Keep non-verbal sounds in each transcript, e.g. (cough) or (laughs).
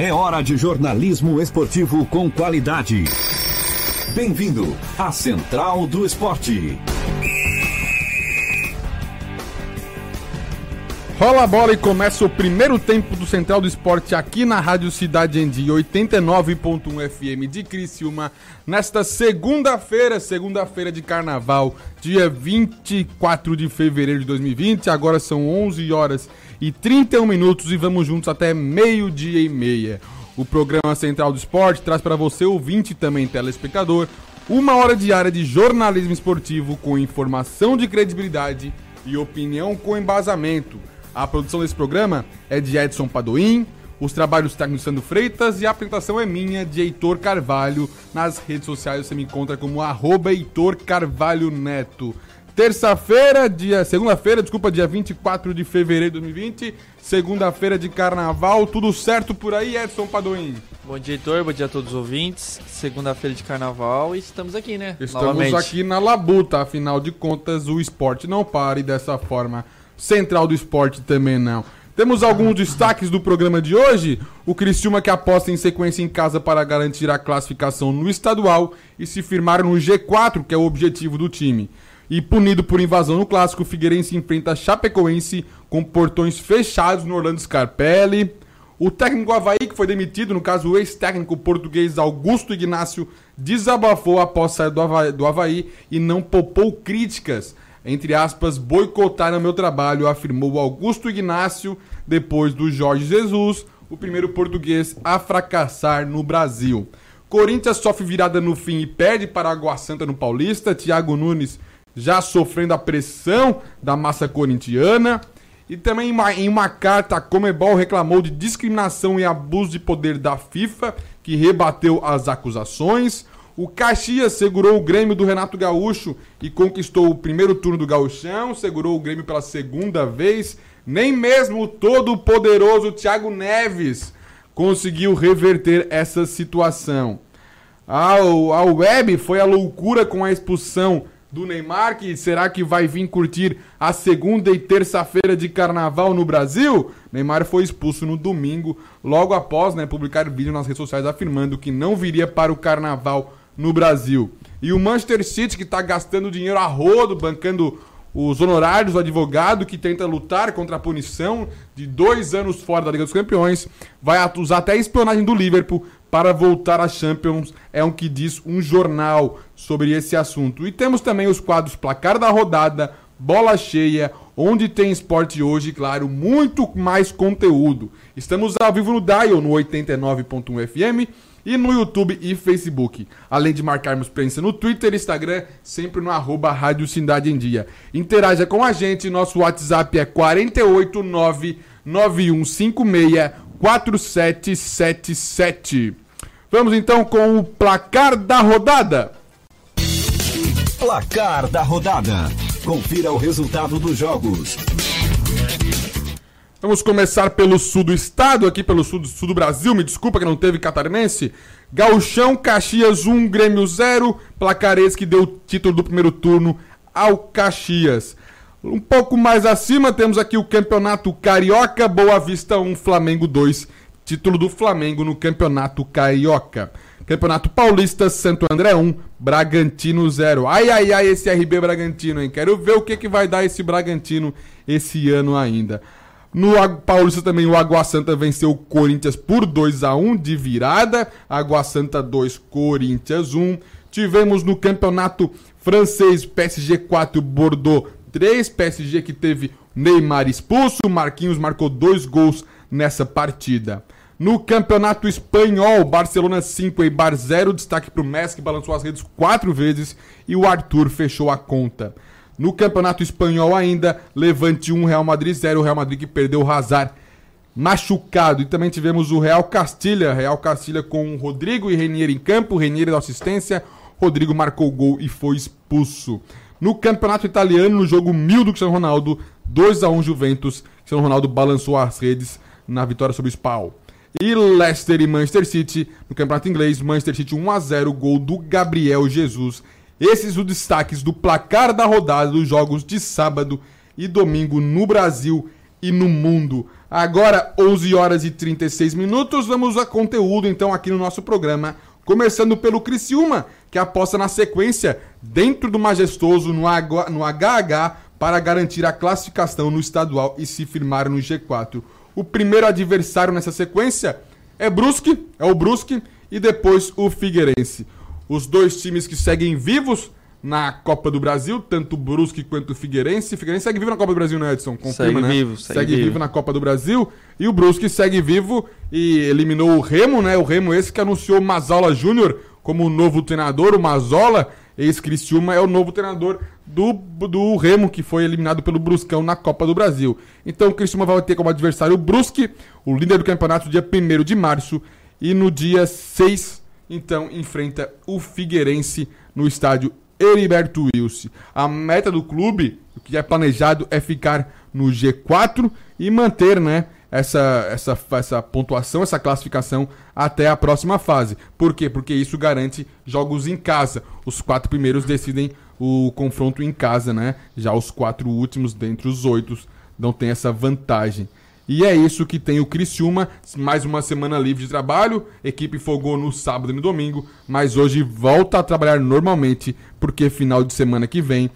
É hora de jornalismo esportivo com qualidade. Bem-vindo à Central do Esporte. Rola a bola e começa o primeiro tempo do Central do Esporte aqui na Rádio Cidade em Dia 89.1 FM de Criciúma, nesta segunda-feira, segunda-feira de carnaval, dia 24 de fevereiro de 2020. Agora são 11 horas e 31 minutos e vamos juntos até meio-dia e meia. O programa Central do Esporte traz para você, ouvinte e também telespectador, uma hora diária de jornalismo esportivo com informação de credibilidade e opinião com embasamento a produção desse programa é de Edson Padoim, os trabalhos técnicos Sandro Freitas e a apresentação é minha, de Heitor Carvalho. Nas redes sociais você me encontra como arroba Heitor Carvalho Neto. Terça-feira, dia. Segunda-feira, desculpa, dia 24 de fevereiro de 2020. Segunda-feira de carnaval. Tudo certo por aí, Edson Padoim? Bom dia, Heitor. Bom dia a todos os ouvintes. Segunda-feira de carnaval e estamos aqui, né? Estamos Novamente. aqui na Labuta. Afinal de contas, o esporte não pare dessa forma Central do Esporte também não. Temos alguns (laughs) destaques do programa de hoje. O Criciúma que aposta em sequência em casa para garantir a classificação no estadual e se firmar no G4, que é o objetivo do time. E punido por invasão no clássico, o Figueirense enfrenta a Chapecoense com portões fechados no Orlando Scarpelli. O técnico Havaí, que foi demitido, no caso o ex-técnico português Augusto Ignacio, desabafou após sair do Havaí, do Havaí e não poupou críticas entre aspas, boicotaram meu trabalho, afirmou Augusto Ignácio, depois do Jorge Jesus, o primeiro português a fracassar no Brasil. Corinthians sofre virada no fim e perde para Água Santa no Paulista. Thiago Nunes já sofrendo a pressão da massa corintiana. E também em uma carta, a Comebol reclamou de discriminação e abuso de poder da FIFA, que rebateu as acusações. O Caxias segurou o Grêmio do Renato Gaúcho e conquistou o primeiro turno do Gauchão, segurou o Grêmio pela segunda vez. Nem mesmo o todo poderoso Thiago Neves conseguiu reverter essa situação. A, a web foi a loucura com a expulsão do Neymar, que será que vai vir curtir a segunda e terça-feira de carnaval no Brasil? Neymar foi expulso no domingo, logo após né, publicar vídeo nas redes sociais afirmando que não viria para o carnaval no Brasil. E o Manchester City, que está gastando dinheiro a rodo, bancando os honorários do advogado que tenta lutar contra a punição de dois anos fora da Liga dos Campeões, vai usar até a espionagem do Liverpool para voltar à Champions. É o que diz um jornal sobre esse assunto. E temos também os quadros Placar da Rodada, Bola Cheia, onde tem esporte hoje, claro, muito mais conteúdo. Estamos ao vivo no Dial, no 89.1 FM e no YouTube e Facebook. Além de marcarmos presença no Twitter e Instagram, sempre no arroba Rádio Cidade em Dia. Interaja com a gente, nosso WhatsApp é 48991564777. Vamos então com o placar da rodada. Placar da rodada. Confira o resultado dos jogos. Vamos começar pelo sul do estado, aqui pelo sul do, sul do Brasil. Me desculpa que não teve catarinense. Gauchão, Caxias 1, Grêmio 0. Placarês que deu o título do primeiro turno ao Caxias. Um pouco mais acima temos aqui o Campeonato Carioca, Boa Vista 1, Flamengo 2. Título do Flamengo no Campeonato Carioca. Campeonato Paulista, Santo André 1, Bragantino 0. Ai, ai, ai, esse RB Bragantino, hein? Quero ver o que, que vai dar esse Bragantino esse ano ainda. No Paulista também o Água Santa venceu o Corinthians por 2 a 1 de virada. Água Santa 2, Corinthians 1. Tivemos no campeonato francês PSG 4, Bordeaux 3. PSG que teve Neymar expulso. Marquinhos marcou dois gols nessa partida. No campeonato espanhol, Barcelona 5 e Bar 0. Destaque para o Messi que balançou as redes quatro vezes e o Arthur fechou a conta. No Campeonato Espanhol ainda, Levante 1, Real Madrid 0. O Real Madrid que perdeu o Hazard machucado. E também tivemos o Real Castilha. Real Castilha com Rodrigo e Renier em campo. Renier da assistência. Rodrigo marcou o gol e foi expulso. No Campeonato Italiano, no jogo mil do Cristiano Ronaldo, 2 a 1 Juventus. Cristiano Ronaldo balançou as redes na vitória sobre o Spal. E Leicester e Manchester City, no Campeonato Inglês, Manchester City 1 a 0, gol do Gabriel Jesus esses os destaques do placar da rodada dos jogos de sábado e domingo no Brasil e no mundo. Agora, 11 horas e 36 minutos, vamos a conteúdo então aqui no nosso programa. Começando pelo Criciúma, que aposta na sequência dentro do majestoso no, H, no HH para garantir a classificação no estadual e se firmar no G4. O primeiro adversário nessa sequência é Brusque, é o Brusque, e depois o Figueirense. Os dois times que seguem vivos na Copa do Brasil, tanto o Brusque quanto o Figueirense. O Figueirense segue vivo na Copa do Brasil, né, Edson? Confirma, segue né? Vivo, segue, segue vivo. vivo na Copa do Brasil. E o Brusque segue vivo e eliminou o Remo, né? O Remo esse que anunciou o Mazola Júnior como novo treinador. O Mazola, ex-Cristiúma, é o novo treinador do, do Remo, que foi eliminado pelo Bruscão na Copa do Brasil. Então o Cristiúma vai ter como adversário o Brusque, o líder do campeonato, dia 1 de março. E no dia 6, então, enfrenta o Figueirense no estádio Heriberto Wilson. A meta do clube, o que é planejado, é ficar no G4 e manter, né? Essa, essa, essa pontuação, essa classificação até a próxima fase. Por quê? Porque isso garante jogos em casa. Os quatro primeiros decidem o confronto em casa, né? Já os quatro últimos, dentre os oito, não tem essa vantagem. E é isso que tem o Criciúma, mais uma semana livre de trabalho, equipe folgou no sábado e no domingo, mas hoje volta a trabalhar normalmente, porque final de semana que vem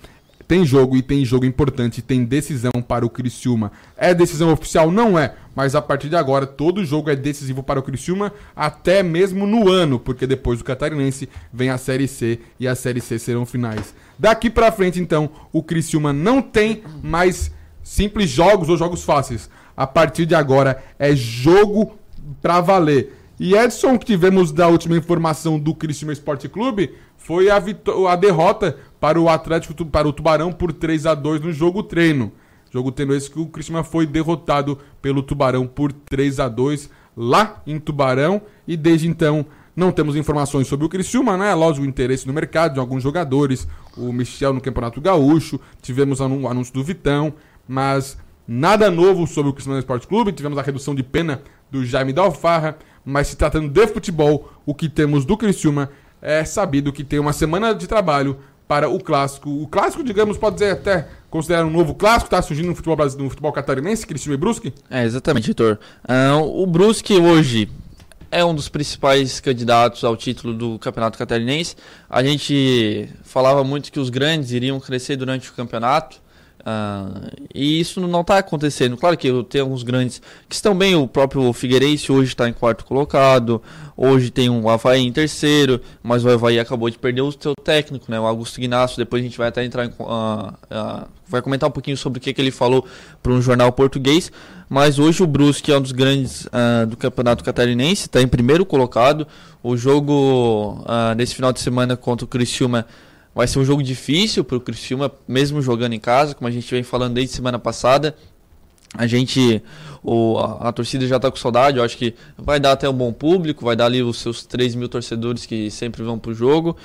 tem jogo e tem jogo importante, tem decisão para o Criciúma. É decisão oficial? Não é, mas a partir de agora todo jogo é decisivo para o Criciúma, até mesmo no ano, porque depois do Catarinense vem a Série C e a Série C serão finais. Daqui para frente então, o Criciúma não tem mais simples jogos ou jogos fáceis a partir de agora é jogo pra valer. E Edson, que tivemos da última informação do Criciúma Esporte Clube, foi a, a derrota para o Atlético, para o Tubarão por 3 a 2 no jogo treino. Jogo treino esse que o Criciúma foi derrotado pelo Tubarão por 3 a 2 lá em Tubarão e desde então não temos informações sobre o Criciúma, né? Lógico, o interesse no mercado de alguns jogadores, o Michel no Campeonato Gaúcho, tivemos o anúncio do Vitão, mas Nada novo sobre o Cristiano Esporte Clube, tivemos a redução de pena do Jaime da Alfarra, mas se tratando de futebol, o que temos do Criciúma é sabido que tem uma semana de trabalho para o clássico. O clássico, digamos, pode dizer até considerar um novo clássico, está surgindo no futebol brasileiro, no futebol catarinense, Criciúma e Brusque? É, exatamente, Vitor. Uh, o Brusque hoje é um dos principais candidatos ao título do Campeonato Catarinense. A gente falava muito que os grandes iriam crescer durante o campeonato. Uh, e isso não está acontecendo. Claro que tem alguns grandes que estão bem. O próprio Figueirense hoje está em quarto colocado. Hoje tem um Havaí em terceiro. Mas o Havaí acabou de perder o seu técnico, né? o Augusto Ignacio. Depois a gente vai até entrar em, uh, uh, vai comentar um pouquinho sobre o que, que ele falou para um jornal português. Mas hoje o Brusque é um dos grandes do campeonato catarinense. Está em primeiro colocado. O jogo nesse final de semana contra o Criciúma Vai ser um jogo difícil para o Criciúma, mesmo jogando em casa, como a gente vem falando desde semana passada. A gente, o, a, a torcida já está com saudade, eu acho que vai dar até um bom público, vai dar ali os seus 3 mil torcedores que sempre vão para o jogo.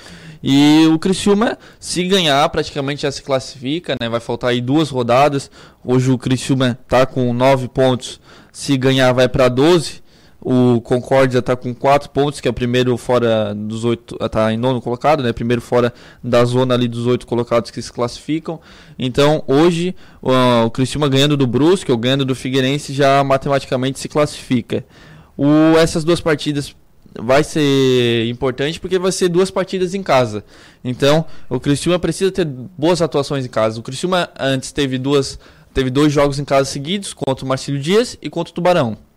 E o Criciúma, se ganhar, praticamente já se classifica, né? vai faltar aí duas rodadas. Hoje o Criciúma está com 9 pontos, se ganhar vai para 12. O Concórdia está com 4 pontos, que é o primeiro fora dos oito. Está em nono colocado, né? Primeiro fora da zona ali dos oito colocados que se classificam. Então, hoje, o, Criciúma ganhando do Brusque ou ganhando do Figueirense já matematicamente se classifica. O, essas duas partidas vai ser importante porque vai ser duas partidas em casa. Então, o Criciúma precisa ter boas atuações em casa. O Criciúma antes teve duas teve dois jogos em casa seguidos contra o Marcílio Dias e contra o Tubarão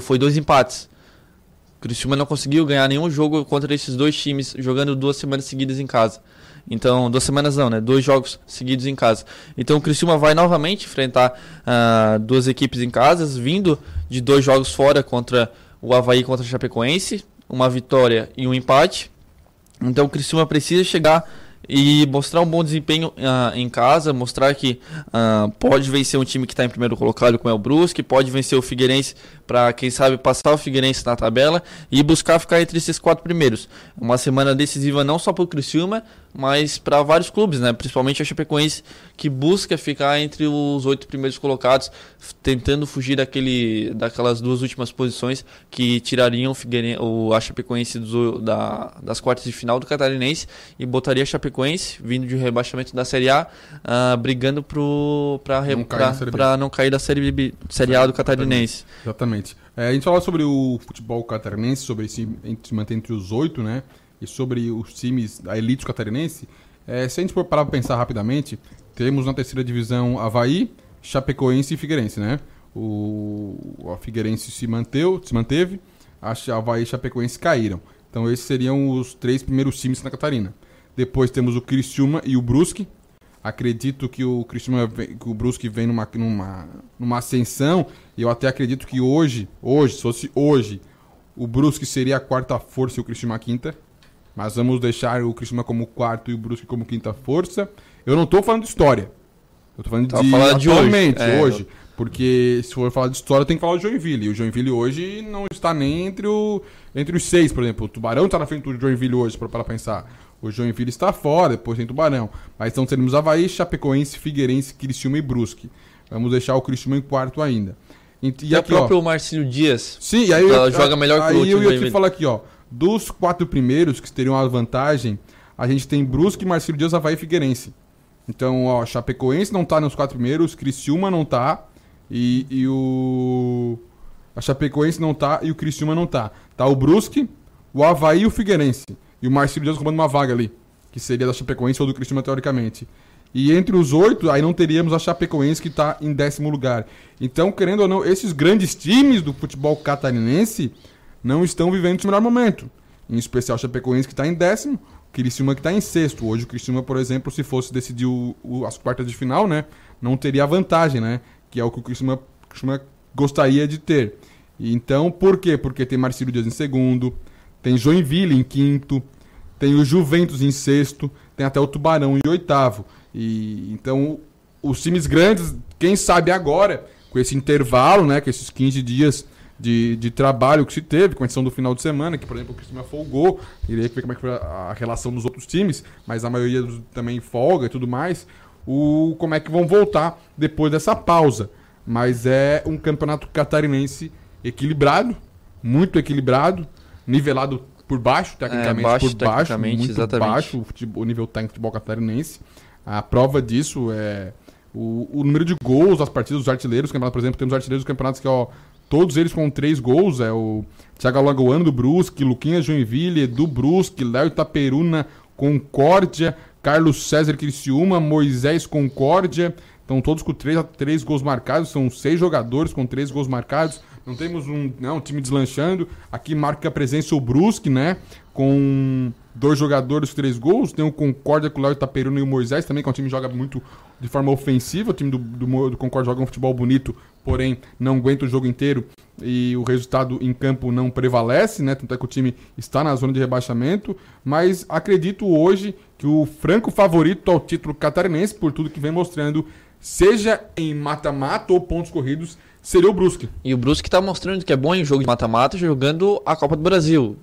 foi dois empates. O Criciúma não conseguiu ganhar nenhum jogo contra esses dois times jogando duas semanas seguidas em casa. Então, duas semanas não, né? Dois jogos seguidos em casa. Então, o Criciúma vai novamente enfrentar uh, duas equipes em casa, vindo de dois jogos fora contra o Havaí contra o Chapecoense, uma vitória e um empate. Então, o Criciúma precisa chegar e mostrar um bom desempenho uh, em casa, mostrar que uh, pode vencer um time que está em primeiro colocado, como é o Brusque, pode vencer o Figueirense para, quem sabe, passar o Figueirense na tabela e buscar ficar entre esses quatro primeiros. Uma semana decisiva não só para o Criciúma, mas para vários clubes, né? Principalmente a Chapecoense, que busca ficar entre os oito primeiros colocados, tentando fugir daquele, daquelas duas últimas posições que tirariam o, a Chapecoense do, da, das quartas de final do Catarinense e botaria a Chapecoense, vindo de rebaixamento da Série A, uh, brigando para não, não cair da Série, B, série A do Catarinense. Exatamente. É, a gente falou sobre o futebol catarinense, sobre se manter entre os oito, né? E sobre os times da elite catarinense. É, se a gente for parar para pensar rapidamente, temos na terceira divisão Havaí, Chapecoense e Figueirense, né? O, a Figueirense se, manteu, se manteve, a Havaí e Chapecoense caíram. Então esses seriam os três primeiros times na Catarina. Depois temos o Criciúma e o Brusque, Acredito que o Cristiano, que o Brusque vem numa, numa, numa ascensão. E eu até acredito que hoje, hoje, se fosse hoje, o Brusque seria a quarta força e o Cristiano a quinta. Mas vamos deixar o Cristiano como quarto e o Brusque como quinta força. Eu não estou falando de história. Eu tô falando de, falando de atualmente, hoje. É, hoje. Porque se for falar de história, tem que falar do Joinville. E o Joinville hoje não está nem entre, o, entre os seis, por exemplo. O Tubarão está na frente do Joinville hoje, para pensar. O Joinville está fora, depois tem Tubarão. Mas então teremos Havaí, Chapecoense, Figueirense, Criciúma e Brusque. Vamos deixar o Criciúma em quarto ainda. E, e, e aqui, o próprio ó, Marcílio Dias. Sim, e aí eu, joga melhor que o Aí eu ia te falar aqui, ó. Dos quatro primeiros que teriam a vantagem, a gente tem Brusque, Marcílio Dias, Havaí e Figueirense. Então, ó, Chapecoense não tá nos quatro primeiros, Criciúma não tá e, e o... A Chapecoense não tá e o Criciúma não tá. Tá o Brusque, o Havaí e o Figueirense. E o Marcelo Dias roubando uma vaga ali, que seria da Chapecoense ou do Cristiano teoricamente. E entre os oito, aí não teríamos a Chapecoense que está em décimo lugar. Então, querendo ou não, esses grandes times do futebol catarinense não estão vivendo o melhor momento. Em especial Chapecoense que está em décimo, o Criciúma que está em sexto. Hoje o Criciúma, por exemplo, se fosse decidir o, o, as quartas de final, né, não teria vantagem, né, que é o que o Criciúma, Criciúma gostaria de ter. Então, por quê? Porque tem Marcelo Dias em segundo, tem Joinville em quinto, tem o Juventus em sexto, tem até o Tubarão em oitavo. E então os times grandes, quem sabe agora, com esse intervalo, né, com esses 15 dias de, de trabalho que se teve, com a exceção do final de semana, que por exemplo o Cristiano folgou, iria ver como é que foi a, relação dos outros times, mas a maioria também folga e tudo mais, o, como é que vão voltar depois dessa pausa. Mas é um campeonato catarinense equilibrado, muito equilibrado, nivelado por baixo, tecnicamente, é, baixo, por baixo, muito exatamente. baixo o, futebol, o nível técnico do futebol catarinense. A prova disso é o, o, número de gols das partidas dos artilheiros. Por exemplo, temos artilheiros do campeonato que, ó, todos eles com três gols. É o Thiago Alagoano do Brusque, Luquinhas Joinville, Edu Brusque, Léo Itaperuna, Concórdia, Carlos César Criciúma, Moisés Concórdia. Estão todos com três, três gols marcados. São seis jogadores com três gols marcados. Não temos um, não, né, um time deslanchando. Aqui marca a presença o Brusque, né? Com dois jogadores, três gols. Tem o Concórdia com o Léo Itaperuna e o Moisés também, que é um time que joga muito de forma ofensiva. O time do, do, do Concórdia joga um futebol bonito, porém não aguenta o jogo inteiro e o resultado em campo não prevalece, né? Tanto é que o time está na zona de rebaixamento. Mas acredito hoje que o franco favorito ao título catarinense, por tudo que vem mostrando, seja em mata-mata ou pontos corridos, seria o Brusque. E o Brusque está mostrando que é bom em jogo de mata-mata jogando a Copa do Brasil.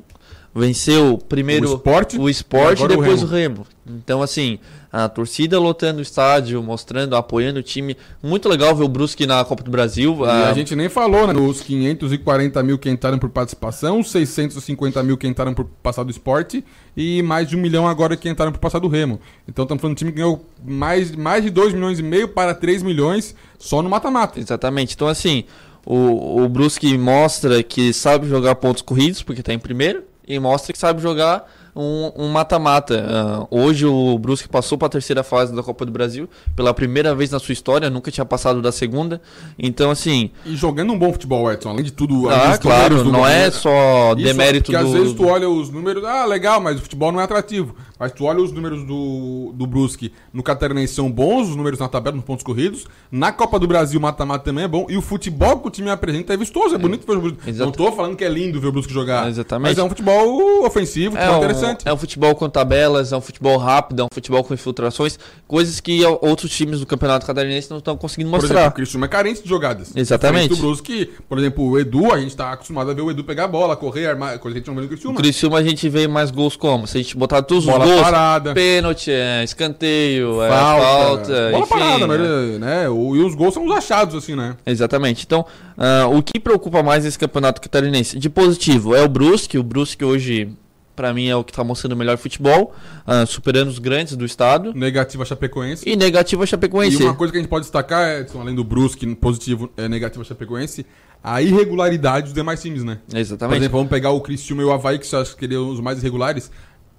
Venceu primeiro o esporte, o esporte e, depois o Remo. o Remo. Então, assim, a torcida lotando o estádio, mostrando, apoiando o time. Muito legal ver o Brusque na Copa do Brasil. E a, a gente nem falou, né? Os 540 mil que entraram por participação, 650 mil que entraram por passar do esporte e mais de um milhão agora que entraram por passar do Remo. Então estamos falando de um time que ganhou mais, mais de 2 milhões e meio para 3 milhões só no mata-mata. Exatamente. Então, assim, o, o Brusque mostra que sabe jogar pontos corridos, porque está em primeiro, e mostra que sabe jogar um mata-mata. Um uh, hoje o Brusque passou para a terceira fase da Copa do Brasil pela primeira vez na sua história, nunca tinha passado da segunda. Então, assim. E jogando um bom futebol, Edson, além de tudo. Ah, claro, não é só Isso, demérito porque do. Porque às vezes tu olha os números, ah, legal, mas o futebol não é atrativo. Mas tu olha os números do, do Brusque no Catarinense são bons, os números na tabela, nos pontos corridos. Na Copa do Brasil, mata-mata também é bom. E o futebol que o time apresenta é vistoso, é bonito ver o Brusque. Não tô falando que é lindo ver o Brusque jogar. Exatamente. Mas é um futebol ofensivo, é um, interessante. É um futebol com tabelas, é um futebol rápido, é um futebol com infiltrações, coisas que outros times do Campeonato Catarinense não estão conseguindo mostrar. Por exemplo, o Cristiano é carente de jogadas. Exatamente. O Brusque, por exemplo, o Edu, a gente está acostumado a ver o Edu pegar a bola, correr, armar, coisa que a gente não vê no Criciúma. O Criciúma a gente vê mais gols como? Se a gente botar todos os bola gols, parada. pênalti, é, escanteio, é, Falta. falta, Bola enfim, parada, mas, né? o- E os gols são os achados, assim, né? Exatamente. Então, ah, o que preocupa mais nesse campeonato catarinense? De positivo é o Brusque. O Brusque hoje, pra mim, é o que tá mostrando o melhor futebol, ah, superando os grandes do estado. Negativa Chapecoense. E negativo é E Chapecoense. uma coisa que a gente pode destacar, Edson, além do Brusque, positivo, é negativo Chapecoense, a irregularidade dos demais times, né? Por Exatamente. exemplo, vamos pegar o Criciúma e o Havaí, que você acha que seriam os mais irregulares.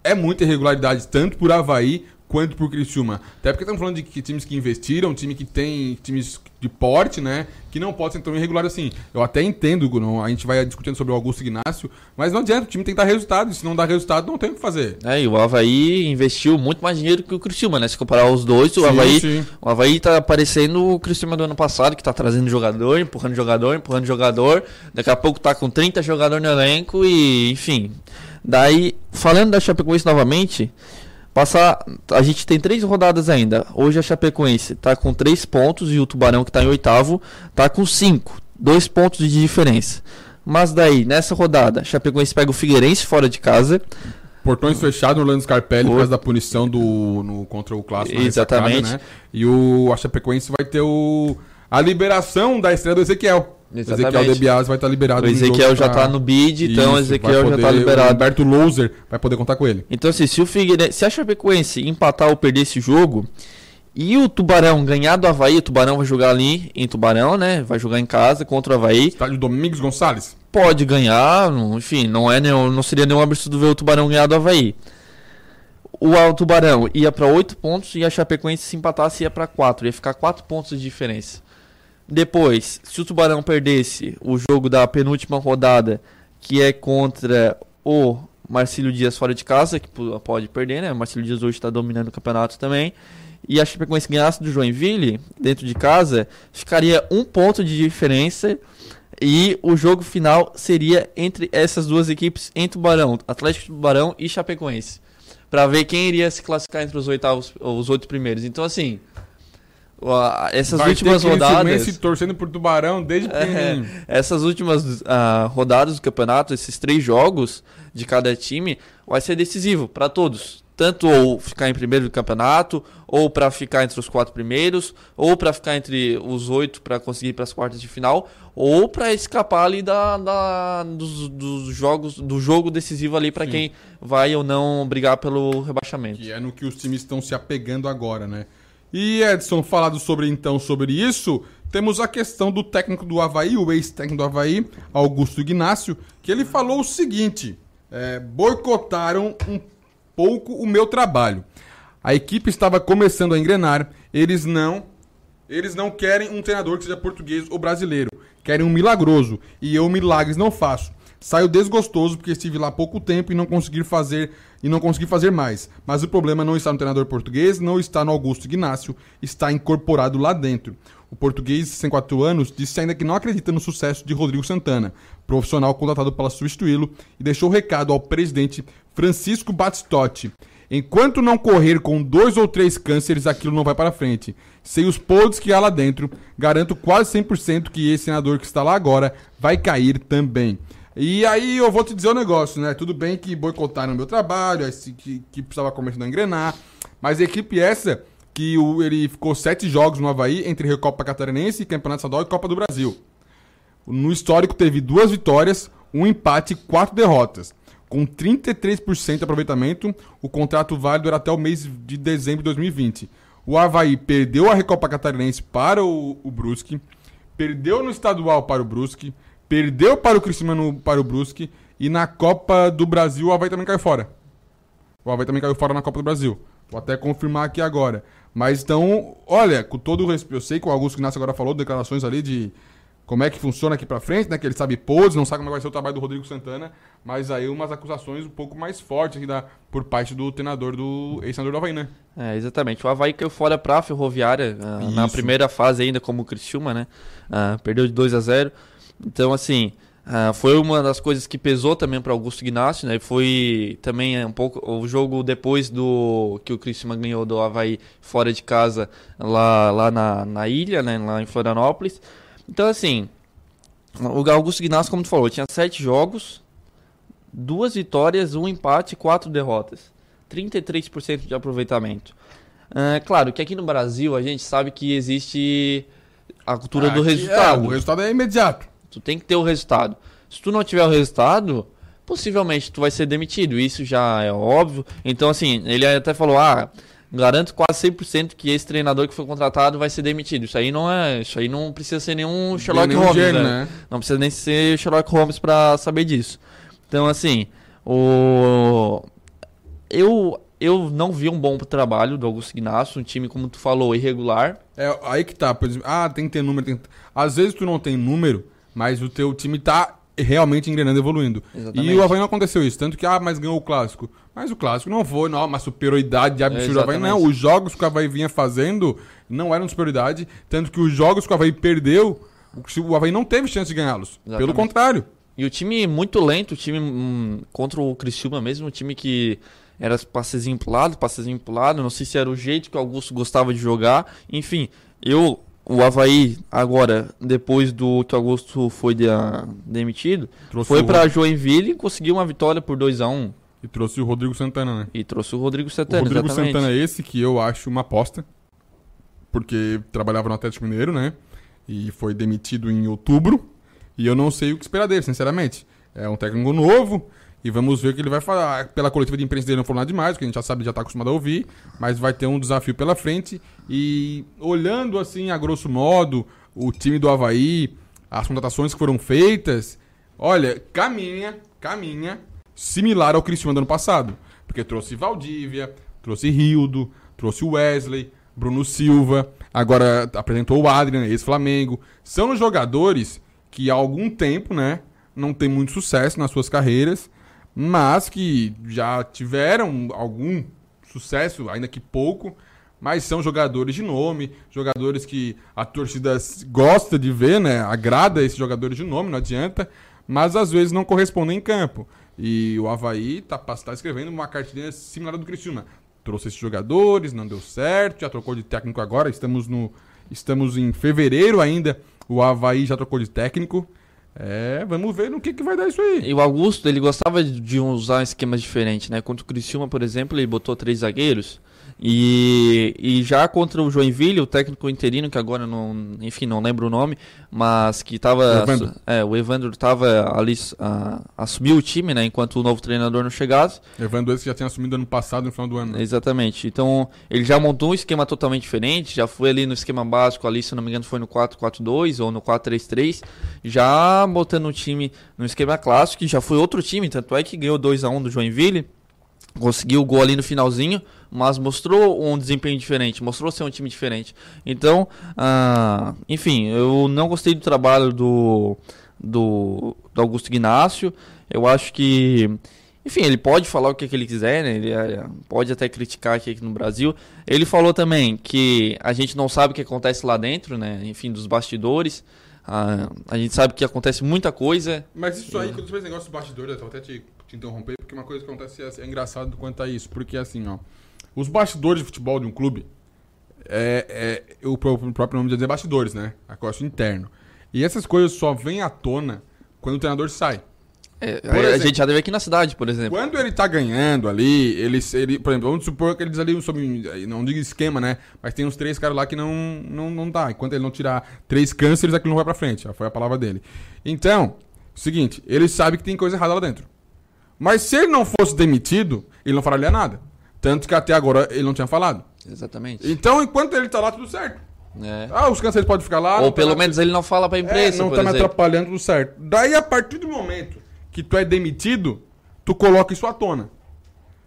É muita irregularidade, tanto por Havaí quanto por Criciúma. Até porque estamos falando de que times que investiram, time que tem times de porte, né? Que não pode ser tão irregular assim. Eu até entendo, não, a gente vai discutindo sobre o Augusto Ignacio, mas não adianta, o time tem que dar resultado. E se não dá resultado, não tem o que fazer. É, e o Havaí investiu muito mais dinheiro que o Criciúma, né? Se comparar os dois, o Sim, Havaí, sim. o Havaí tá parecendo o Criciúma do ano passado, que tá trazendo jogador, empurrando jogador, empurrando jogador. Daqui a pouco tá com 30 jogadores no elenco e, enfim. Daí, falando da Chapecoense novamente, passar, a gente tem três rodadas ainda. Hoje a Chapecoense tá com três pontos e o Tubarão que tá em oitavo tá com cinco, dois pontos de diferença. Mas daí, nessa rodada, a Chapecoense pega o Figueirense fora de casa. Portões fechados no Orlando Scarpelli por causa da punição do, no, contra o Clássico. Exatamente. né? E o, a Chapecoense vai ter o, a liberação da estreia do Ezequiel. O Ezequiel Exatamente. Debias vai estar liberado O Ezequiel já pra- tá no bid, então o Isso, Ezequiel já tá poder- O liberado. Humberto Louser vai poder contar com ele. Então, assim, se o Figueirense, se a Chapecoense empatar ou perder esse jogo e o Tubarão ganhar do Havaí, o Tubarão vai jogar ali em Tubarão, né? Vai jogar em casa contra o Havaí. Estádio Domingos Gonçalves. Pode ganhar, enfim, não, é nenhum, não seria nenhum absurdo ver o Tubarão ganhar do Havaí. O, Al- Tubarão ia pra 8 pontos e a Chapecoense se empatasse ia pra 4, ia ficar 4 pontos de diferença. Depois, se o Tubarão perdesse o jogo da penúltima rodada, que é contra o Marcílio Dias fora de casa, que po- pode perder, né? O Marcílio Dias hoje está dominando o campeonato também. E a Chapecoense ganhasse do Joinville, dentro de casa, ficaria um ponto de diferença. E o jogo final seria entre essas duas equipes em Tubarão, Atlético Tubarão e Chapecoense. Pra ver quem iria se classificar entre os oitavos, os oito primeiros. Então, assim, essas vai últimas rodadas. Criciúmense torcendo por Tubarão desde. É, (laughs) essas últimas ah, rodadas do campeonato, esses três jogos de cada time, vai ser decisivo para todos. Tanto ou ficar em primeiro do campeonato, ou para ficar entre os quatro primeiros, ou para ficar entre os oito para conseguir para as quartas de final, ou para escapar ali da, da- dos, dos jogos, do jogo decisivo ali para quem vai ou não brigar pelo rebaixamento. Que é no que os times estão se apegando agora, né? E Edson, falado sobre então sobre isso, temos a questão do técnico do Havaí, o ex-técnico do Havaí, Augusto Ignacio, que ele falou o seguinte: é, boicotaram um pouco o meu trabalho. A equipe estava começando a engrenar, eles não eles não querem um treinador que seja português ou brasileiro. Querem um milagroso. E eu milagres não faço. Saio desgostoso porque estive lá pouco tempo e não consegui fazer e não consegui fazer mais. Mas o problema não está no treinador português, não está no Augusto Ignacio, está incorporado lá dentro. O português, de 64 anos, disse ainda que não acredita no sucesso de Rodrigo Santana, profissional contratado para substituí-lo, e deixou o recado ao presidente Francisco Batistotti. Enquanto não correr com dois ou três cânceres, aquilo não vai para frente. Sem os podres que há lá dentro, garanto quase 100% que esse senador que está lá agora vai cair também. E aí eu vou te dizer um negócio, né? Tudo bem que boicotaram meu trabalho, que, que precisava começando a engrenar, mas a equipe essa que o- ele ficou sete jogos no Havaí entre Recopa Catarinense, Campeonato Estadual e Copa do Brasil. No histórico teve duas vitórias, um empate e quatro derrotas. Com 33% de aproveitamento, o contrato válido era até o mês de dezembro de 2020. O Havaí perdeu a Recopa Catarinense para o, o Brusque, perdeu no estadual para o Brusque, perdeu para o Criciúma no- para o Brusque e na Copa do Brasil o Havaí também caiu fora. O Havaí também caiu fora na Copa do Brasil. Vou até confirmar aqui agora. Mas então, olha, com todo o respeito, eu sei que o Augusto Ignacio agora falou declarações ali de como é que funciona aqui pra frente, né? Que ele sabe poses, não sabe como é vai ser o trabalho do Rodrigo Santana, mas aí umas acusações um pouco mais fortes aqui da, por parte do treinador do ex-treinador do Havaí, né? É, exatamente. O Havaí caiu fora pra Ferroviária ah, na primeira fase ainda como o Criciúma, né? Ah, perdeu de 2 a 0 Então, assim, ah, foi uma das coisas que pesou também para Augusto Ignacio, né? Foi também é, um pouco o jogo depois do que o Criciúma ganhou do Havaí fora de casa lá, lá na, na ilha, né? Lá em Florianópolis. Então, assim, o Augusto Ignacio, como tu falou, tinha sete jogos, duas vitórias, um empate e quatro derrotas. 33% de aproveitamento. É, claro que aqui no Brasil a gente sabe que existe a cultura Ah, do que- resultado. É, o resultado é imediato. Tu tem que ter o resultado. Se tu não tiver o resultado, possivelmente tu vai ser demitido. Isso já é óbvio. Então, assim, ele até falou: ah, garanto quase 100% que esse treinador que foi contratado vai ser demitido. Isso aí não é. Isso aí não precisa ser nenhum Sherlock Nenhum Holmes. gênio, né? né? Não precisa nem ser Sherlock Holmes pra saber disso. Então, assim, o. Eu, eu não vi um bom trabalho do Augusto Ignacio, um time, como tu falou, irregular. É aí que tá, por exemplo, ah, tem que ter número, tem que... Às vezes tu não tem número, mas o teu time tá realmente engrenando, evoluindo. Exatamente. E o Havaí não aconteceu isso, tanto que, ah, mas ganhou o Clássico. Mas o Clássico não foi, não, uma superioridade absurda do Havaí, não. Exatamente. Os jogos que o Havaí vinha fazendo não eram superioridade, tanto que os jogos que o Havaí perdeu, o Havaí não teve chance de ganhá-los. Pelo contrário. E o time muito lento, o time hum, contra o Criciúma mesmo, um time que era passezinho pro lado, passezinho pro lado, não sei se era o jeito que o Augusto gostava de jogar. Enfim, eu, o Havaí, agora, depois do que o Augusto foi de- ah, demitido, Trouxe foi o pra Rod- Joinville e conseguiu uma vitória por 2 a 1 E trouxe o Rodrigo Santana, né? E trouxe o Rodrigo O Santana, Rodrigo exatamente. Santana é esse que eu acho uma aposta. Porque trabalhava no Atlético Mineiro, né? E foi demitido em outubro. E eu não sei o que esperar dele, sinceramente. É um técnico novo. E vamos ver o que ele vai falar. Pela coletiva de imprensa dele não falou nada demais, que a gente já sabe, já tá acostumado a ouvir. Mas vai ter um desafio pela frente. E olhando assim, a grosso modo, o time do Havaí, as contratações que foram feitas, olha, caminha, caminha, similar ao Cristiano do ano passado. Porque trouxe Valdívia, trouxe Rildo, trouxe Wesley, Bruno Silva, agora apresentou o Adrian, ex-Flamengo. São jogadores que há algum tempo, né, não tem muito sucesso nas suas carreiras, mas que já tiveram algum sucesso, ainda que pouco, mas são jogadores de nome, jogadores que a torcida gosta de ver, né? Agrada esses jogadores de nome, não adianta, mas às vezes não correspondem em campo. E o Havaí tá, pass- tá escrevendo uma cartilha similar à do Criciúma. Trouxe esses jogadores, não deu certo, já trocou de técnico agora, estamos no estamos em fevereiro ainda, o Havaí já trocou de técnico. É, vamos ver no que, que vai dar isso aí. E o Augusto, ele gostava de- usar esquemas diferentes, né? Contra o Criciúma, por exemplo, ele botou três zagueiros. E, e já contra o Joinville, o técnico interino, que agora não, enfim, não lembro o nome, mas que tava. Evandro. É, o Evandro tava ali, a, assumiu o time, né? Enquanto o novo treinador não chegasse. Evandro esse já tinha assumido ano passado, no final do ano. né? Exatamente. Então, ele já montou um esquema totalmente diferente, já foi ali no esquema básico, ali, se não me engano, foi no 4-4-2 ou no 4-3-3, já botando o time no esquema clássico, que já foi outro time, tanto é que ganhou 2 a 1 do Joinville, conseguiu o gol ali no finalzinho, mas mostrou um desempenho diferente, mostrou ser um time diferente. Então, ah, enfim, eu não gostei do trabalho do, do, do Augusto Ignacio. Eu acho que, enfim, ele pode falar o que, que ele quiser, né? Ele é, pode até criticar aqui, aqui no Brasil. Ele falou também que a gente não sabe o que acontece lá dentro, né? Enfim, dos bastidores. Ah, a gente sabe que acontece muita coisa. Mas isso aí, quando você faz negócio de bastidores, eu até te, te interromper, porque uma coisa que acontece é, é engraçado quanto a isso. Porque assim, ó, os bastidores de futebol de um clube, é, é o pró- o próprio nome de dizer bastidores, né? Negócio interno. E essas coisas só vêm à tona quando o treinador sai. É, Por a- a exemplo- gente já teve aqui na cidade, por exemplo. Quando ele tá ganhando ali, ele, ele por exemplo, vamos supor que eles ali sobre, não digo esquema, né? Mas tem uns três caras lá que não, não, não dá. Enquanto ele não tirar três cânceres, aquilo não vai pra frente. Já foi a palavra dele. Então, seguinte, ele sabe que tem coisa errada lá dentro. Mas se ele não fosse demitido, ele não falaria nada. Tanto que até agora ele não tinha falado. Exatamente. Então, enquanto ele tá lá, tudo certo. É. Ah, os cânceres podem ficar lá. Ou não tá pelo nada- menos ele não fala pra é, imprensa, não por tá me atrapalhando tudo certo. Daí, a partir do momento que tu é demitido, tu coloca isso à tona.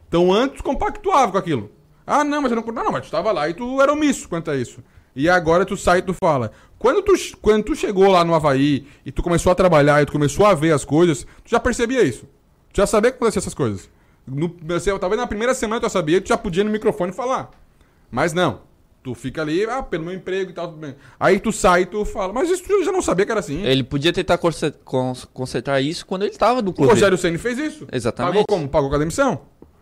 Então, antes tu compactuava com aquilo. Ah, não, mas eu não... Não, não, mas tu tava lá e tu era omisso quanto a isso. E agora tu sai e tu fala. Quando tu, quando tu chegou lá no Havaí e tu começou a trabalhar e tu começou a ver as coisas, tu já percebia isso. Tu já sabia que acontecia essas coisas. No, você, talvez na primeira semana tu já sabia, tu já podia ir no microfone falar. Mas não. Tu fica ali, ah, pelo meu emprego e tal, tudo bem. Aí tu sai e tu fala, mas isso tu já não sabia que era assim. Ele podia tentar conser- cons- consertar isso quando ele estava no O clube. Rogério Ceni fez isso. Exatamente. Pagou como? Pagou com a demissão.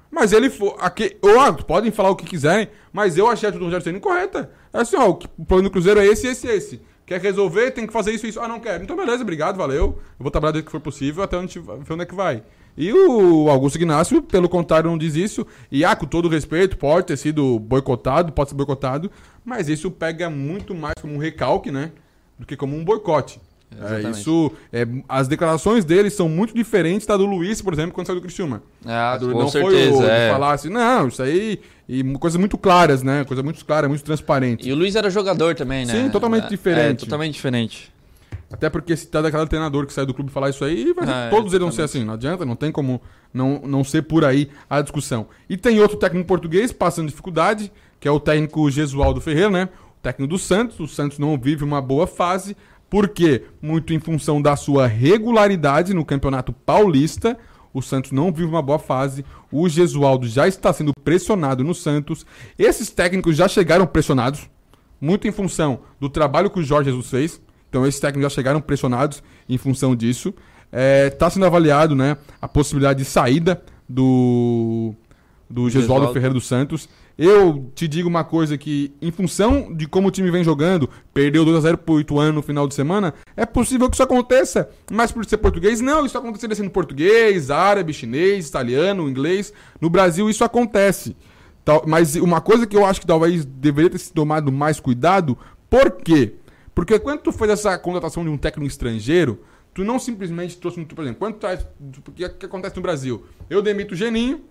Mas ele foi. Aqui, oh, podem falar o que quiserem, mas eu achei a atitude do Rogério Senna incorreta. É assim, ó, o, o problema do Cruzeiro é esse, esse, esse. Quer resolver, tem que fazer isso, isso. Ah, não quero. Então, beleza, obrigado, valeu. Eu vou trabalhar do que for possível até onde, ver onde é que vai. E o Augusto Ignacio, pelo contrário, não diz isso. E, ah, com todo respeito, pode ter sido boicotado, pode ser boicotado, mas isso pega muito mais como um recalque, né? Do que como um boicote. É, isso, é, as declarações dele são muito diferentes da do Luiz, por exemplo, quando saiu do Criciúma. Ah, do- não certeza, foi o, é. falar assim, não, isso aí. E coisas muito claras, né? Coisa muito clara, muito transparente. E o Luiz era jogador também, né? Sim, totalmente É, diferente. Totalmente diferente. Até porque se tá daquele treinador que sai do clube falar isso aí, vai- É, todos eles vão ser assim. Não adianta, não tem como não, não ser por aí a discussão. E tem outro técnico português passando dificuldade, que é o técnico Gesualdo Ferreira, né? O técnico do Santos. O Santos não vive uma boa fase. Por quê? Muito em função da sua regularidade no Campeonato Paulista. O Santos não vive uma boa fase. O Gesualdo já está sendo pressionado no Santos. Esses técnicos já chegaram pressionados muito em função do trabalho que o Jorge Jesus fez. Então, esses técnicos já chegaram pressionados em função disso. Está sendo avaliado né, a possibilidade de saída do, do Gesualdo. Ferreira dos Santos. Eu te digo uma coisa que, em função de como o time vem jogando, perdeu 2x0 pro Ituano no final de semana, é possível que isso aconteça. Mas por ser português, não, isso aconteceria sendo português, árabe, chinês, italiano, inglês. No Brasil isso acontece. Tal- Mas uma coisa que eu acho que talvez deveria ter se tomado mais cuidado, por quê? Porque quando tu fez essa contratação de um técnico estrangeiro, tu não simplesmente trouxe um, por exemplo, quando traz, o que, que acontece no Brasil? Eu demito o Geninho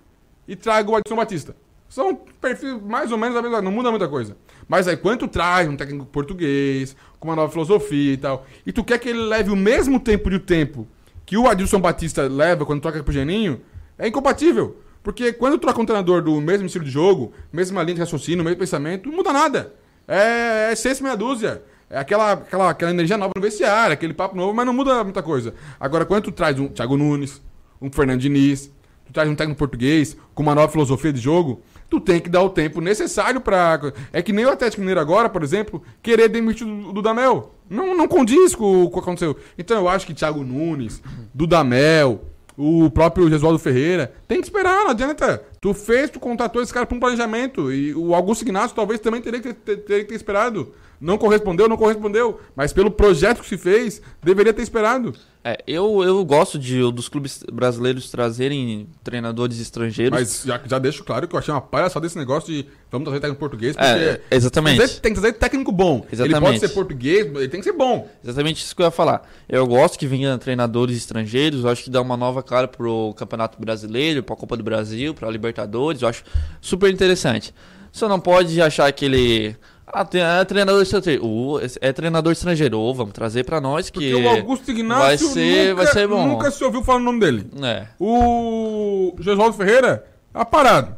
e trago o Adson Batista. São perfis mais ou menos a mesma, não muda muita coisa. Mas aí quando tu traz um técnico português, com uma nova filosofia e tal, e tu quer que ele leve o mesmo tempo de tempo que o Adilson Batista leva quando troca pro Geninho, é incompatível. Porque quando tu troca um treinador do mesmo estilo de jogo, mesma linha de raciocínio, mesmo pensamento, não muda nada. É, é seis meia dúzia. É aquela, aquela, aquela energia nova no vestiário, aquele papo novo, mas não muda muita coisa. Agora, quando tu traz um Thiago Nunes, um Fernando Diniz, tu traz um técnico português com uma nova filosofia de jogo, tu tem que dar o tempo necessário pra. É que nem o Atlético Mineiro agora, por exemplo, querer demitir o Dudamel. Não, não condiz com o que aconteceu. Então eu acho que Thiago Nunes, Dudamel, o próprio Jesualdo Ferreira, tem que esperar, não adianta. Tu fez, tu contratou esse cara pra um planejamento. E o Augusto Ignacio talvez também teria que ter, teria que ter esperado. Não correspondeu, não correspondeu. Mas pelo projeto que se fez, deveria ter esperado. É, eu, eu gosto de dos clubes brasileiros trazerem treinadores estrangeiros. Mas já, já deixo claro que eu achei uma palhaçada desse negócio de vamos trazer técnico português, porque É, exatamente. tem que trazer- tem que trazer técnico bom. Ele pode Exatamente. ser português, ele tem que ser bom. Exatamente isso que eu ia falar. Eu gosto que venha treinadores estrangeiros, eu acho que dá uma nova cara pro Campeonato Brasileiro, pra Copa do Brasil, pra Libertadores, eu acho super interessante. Só não pode achar que ele. Ah, tem- é treinador estrangeiro. Ô, é treinador estrangeiro. Vamos trazer pra nós que. Porque o Augusto Ignacio vai ser- nunca, vai ser bom. nunca se ouviu falar o nome dele. É. O Jesualdo Ferreira, tá parado.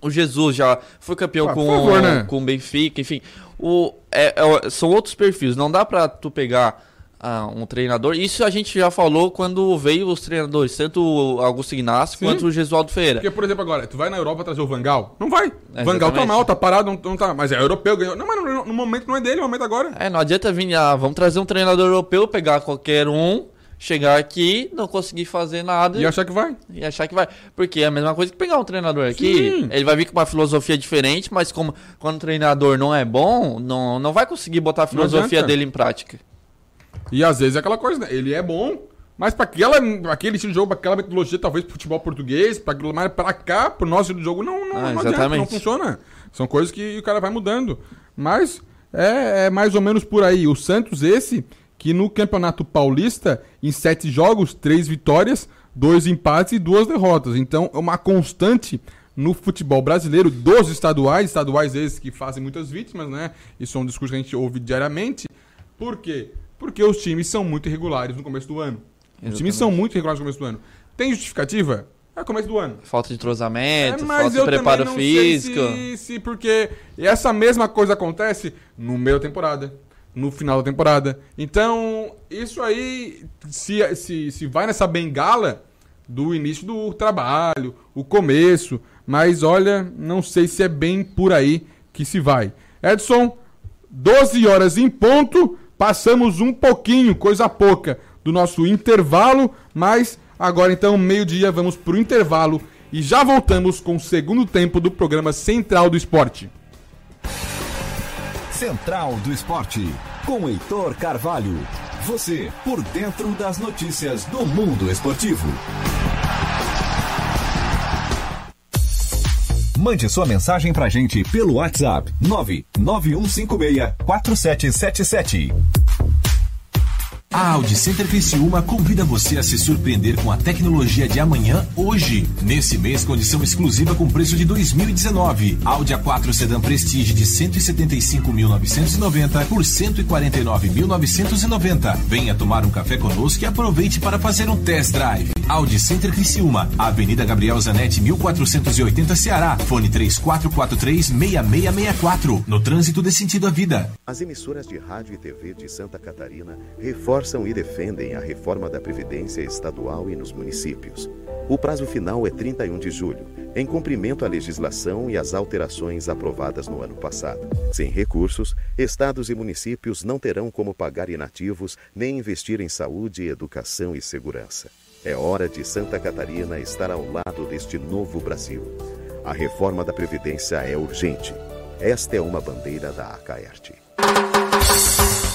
O Jesus já foi campeão Ah, com, favor, né? com o Benfica, enfim. O, é- é- são outros perfis. Não dá pra tu pegar ah, um treinador. Isso a gente já falou quando veio os treinadores, tanto o Augusto Ignacio Sim. quanto o Gesualdo Ferreira. Porque, por exemplo, agora, tu vai na Europa trazer o Vangal? Não vai. É, Vangal tá mal, tá parado, não, não tá. Mas é europeu, ganhou. Não, mas no, no momento não é dele, é o momento agora. É, não adianta vir, ah, vamos trazer um treinador europeu, pegar qualquer um, chegar aqui, não conseguir fazer nada E achar que vai. e achar que vai. Porque é a mesma coisa que pegar um treinador aqui. Sim. Ele vai vir com uma filosofia diferente, mas como quando o treinador não é bom, não, não vai conseguir botar a filosofia dele em prática. E às vezes é aquela coisa, né? Ele é bom, mas pra aquele estilo de jogo, pra aquela metodologia, talvez pro futebol português, mas pra cá, pro nosso estilo de jogo, não, não, Ah, não adianta, não funciona. São coisas que o cara vai mudando. Mas é, é mais ou menos por aí. O Santos, esse, que no Campeonato Paulista, em sete jogos, três vitórias, dois empates e duas derrotas. Então é uma constante no futebol brasileiro dos estaduais, estaduais esses que fazem muitas vítimas, né? Isso é um discurso que a gente ouve diariamente. Por quê? Porque os times são muito irregulares no começo do ano. Os times Exatamente. são muito irregulares no começo do ano. Tem justificativa? É começo do ano. Falta de entrosamento, É, falta de preparo físico. sei se, se porque essa mesma coisa acontece no meio da temporada, no final da temporada. Então, isso aí, se, se, se vai nessa bengala do início do trabalho, o começo, mas olha, não sei se é bem por aí que se vai. Edson, 12 horas em ponto, passamos um pouquinho, coisa pouca, do nosso intervalo, mas agora então, meio-dia, vamos pro intervalo e já voltamos com o segundo tempo do programa Central do Esporte. Central do Esporte, com Heitor Carvalho. Você por dentro das notícias do mundo esportivo. Mande sua mensagem pra gente pelo WhatsApp 99156 4777. A Audi Center Criciúma convida você a se surpreender com a tecnologia de amanhã hoje. Nesse mês, condição exclusiva com preço de 2019. Audi A4 Sedan Prestige de 175.990 por 149.990. Venha tomar um café conosco e aproveite para fazer um test drive. Audi Center Criciúma, Avenida Gabriel Zanetti, 1480 Ceará. Fone 3443-6664. No trânsito de sentido à vida. As emissoras de rádio e TV de Santa Catarina reforçam e defendem a reforma da Previdência estadual e nos municípios. O prazo final é 31 de julho, em cumprimento à legislação e às alterações aprovadas no ano passado. Sem recursos, estados e municípios não terão como pagar inativos nem investir em saúde, educação e segurança. É hora de Santa Catarina estar ao lado deste novo Brasil. A reforma da Previdência é urgente. Esta é uma bandeira da Acaerte.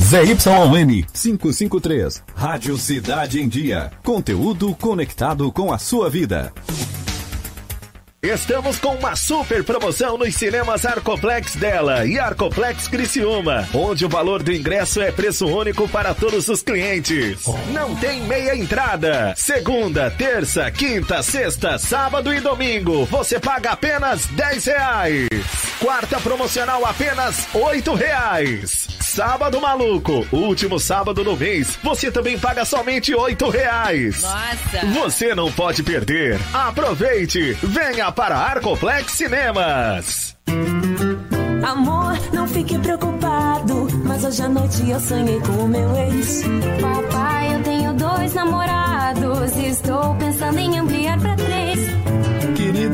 ZYN 553. Rádio Cidade em Dia. Conteúdo conectado com a sua vida. Estamos com uma super promoção nos cinemas Arcoplex dela e Arcoplex Criciúma, onde o valor do ingresso é preço único para todos os clientes. Não tem meia entrada. Segunda, terça, quinta, sexta, sábado e domingo, você paga apenas 10 reais. Quarta promocional apenas 8 reais. Sábado maluco, último sábado do mês, você também paga somente 8 reais. Nossa! Você não pode perder. Aproveite, venha para Arcoplex Cinemas. Amor, não fique preocupado, mas hoje à noite eu sonhei com o meu ex. Papai, eu tenho dois namorados e estou pensando em ampliar pra três.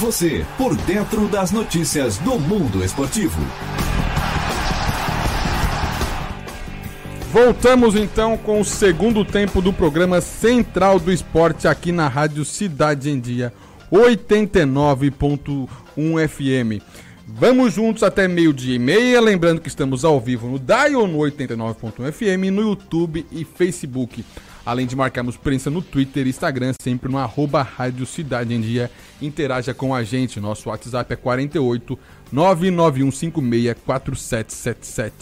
Você por dentro das notícias do mundo esportivo. Voltamos então com o segundo tempo do programa Central do Esporte aqui na Rádio Cidade em Dia 89.1 FM. Vamos juntos até meio-dia e meia, lembrando que estamos ao vivo no Dial no 89.1 FM, no YouTube e Facebook. Além de marcarmos prensa no Twitter e Instagram, sempre no arroba Rádio Cidade em Dia. Interaja com a gente. Nosso WhatsApp é 48 991564777.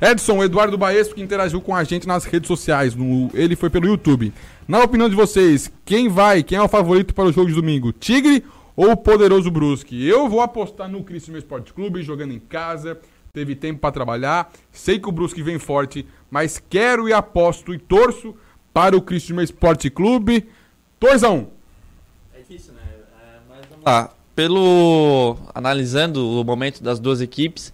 Edson Eduardo Baesco, que interagiu com a gente nas redes sociais. No, ele foi pelo YouTube. Na opinião de vocês, quem vai, quem é o favorito para o jogo de domingo? Tigre ou o poderoso Brusque? Eu vou apostar no Criciúma Esporte Clube, jogando em casa. Teve tempo para trabalhar. Sei que o Brusque vem forte, mas quero e aposto e torço para o Criciúma Esporte Clube. 2 a 1 um. É difícil, né? É, mas vamos lá. Pelo analisando o momento das duas equipes,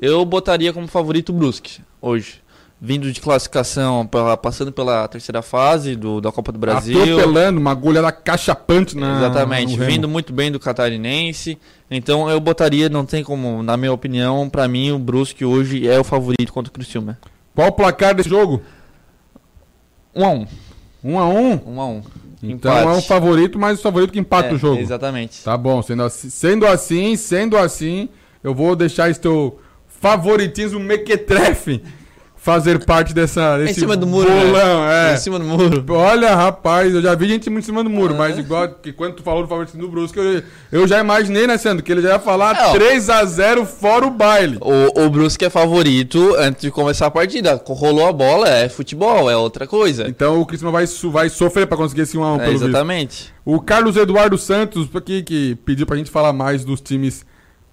eu botaria como favorito o Brusque hoje. Vindo de classificação, pela- passando pela terceira fase do, da Copa do Brasil. Atropelando uma goleada cachapante na. Exatamente, vindo muito bem do catarinense. Então eu botaria, não tem como, na minha opinião, pra mim o Brusque hoje é o favorito contra o Criciúma. Qual o placar desse jogo? 1 a 1. 1 a 1 1 a 1. Então é um favorito, mas o favorito que empata É, o jogo. exatamente. Tá bom, sendo assim, sendo assim, sendo assim, eu vou deixar esse teu favoritismo mequetrefe fazer parte dessa desse cima do muro, bolão, né? é. Em cima do muro. Olha, rapaz, eu já vi gente muito em cima do muro, mas igual que quando tu falou do favoritismo do Brusque, eu, eu já imaginei, né, Sandro, que ele já ia falar Não. 3 a 0 fora o baile. O, o Brusque é favorito antes de começar a partida. Rolou a bola, é futebol, é outra coisa. Então o Cristiano vai, vai sofrer pra conseguir esse 1 a 1 É, pelo visto. exatamente. O Carlos Eduardo Santos, aqui, que pediu pra gente falar mais dos times,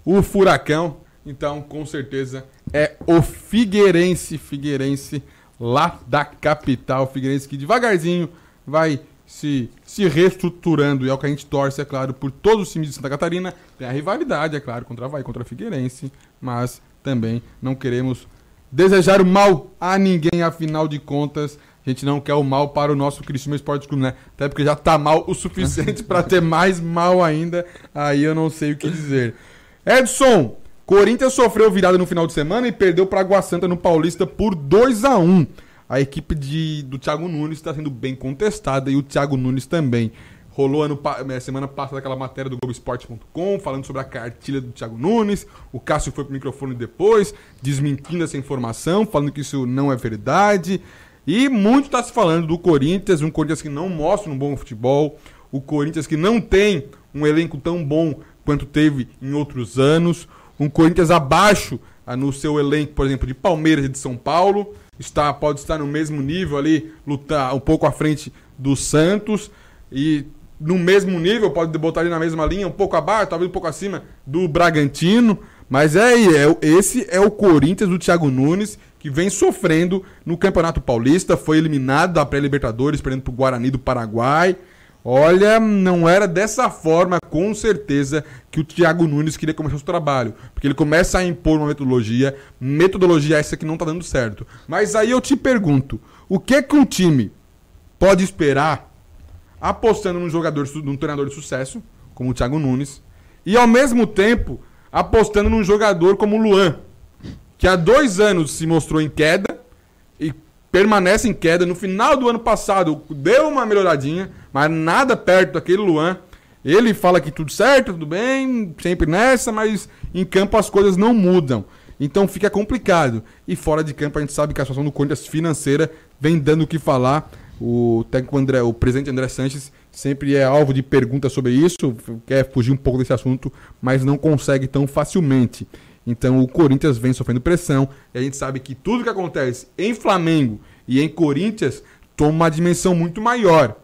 o Furacão. Então, com certeza, é o Figueirense, Figueirense, lá da capital. Figueirense que devagarzinho vai se, se reestruturando. E é o que a gente torce, é claro, por todos os times de Santa Catarina. Tem a rivalidade, é claro, contra a Vai, contra Figueirense. Mas também não queremos desejar o mal a ninguém, afinal de contas. A gente não quer o mal para o nosso Criciúma Esporte Clube, né? Até porque já tá mal o suficiente (laughs) para ter mais mal ainda. Aí eu não sei o que dizer. Edson, Corinthians sofreu virada no final de semana e perdeu para Água Santa no Paulista por 2 a 1 A equipe de, do Thiago Nunes está sendo bem contestada e o Thiago Nunes também. Rolou ano, eh, semana passada aquela matéria do Globoesporte.com falando sobre a cartilha do Thiago Nunes. O Cássio foi pro microfone depois, desmentindo essa informação, falando que isso não é verdade. E muito está se falando do Corinthians, um Corinthians que não mostra um bom futebol, o Corinthians que não tem um elenco tão bom quanto teve em outros anos, um Corinthians abaixo ah, no seu elenco, por exemplo, de Palmeiras e de São Paulo, está pode estar no mesmo nível ali, lutar um pouco à frente do Santos e no mesmo nível, pode botar ali na mesma linha, um pouco abaixo, talvez um pouco acima do Bragantino, mas é, é esse é o Corinthians do Thiago Nunes que vem sofrendo no Campeonato Paulista, foi eliminado da pré-Libertadores, perdendo pro Guarani do Paraguai. Olha, não era dessa forma, com certeza, que o Thiago Nunes queria começar o seu trabalho. Porque ele começa a impor uma metodologia, metodologia essa que não tá dando certo. Mas aí eu te pergunto, o que que um time pode esperar apostando num jogador, num treinador de sucesso, como o Thiago Nunes, e ao mesmo tempo apostando num jogador como o Luan, que há dois anos se mostrou em queda e permanece em queda. No final do ano passado deu uma melhoradinha, mas nada perto daquele Luan. Ele fala que tudo certo, tudo bem, sempre nessa, mas em campo as coisas não mudam. Então fica complicado. E fora de campo a gente sabe que a situação do Corinthians financeira vem dando o que falar. O técnico André, o presidente André Sanches sempre é alvo de perguntas sobre isso, quer fugir um pouco desse assunto, mas não consegue tão facilmente. Então o Corinthians vem sofrendo pressão e a gente sabe que tudo que acontece em Flamengo e em Corinthians toma uma dimensão muito maior.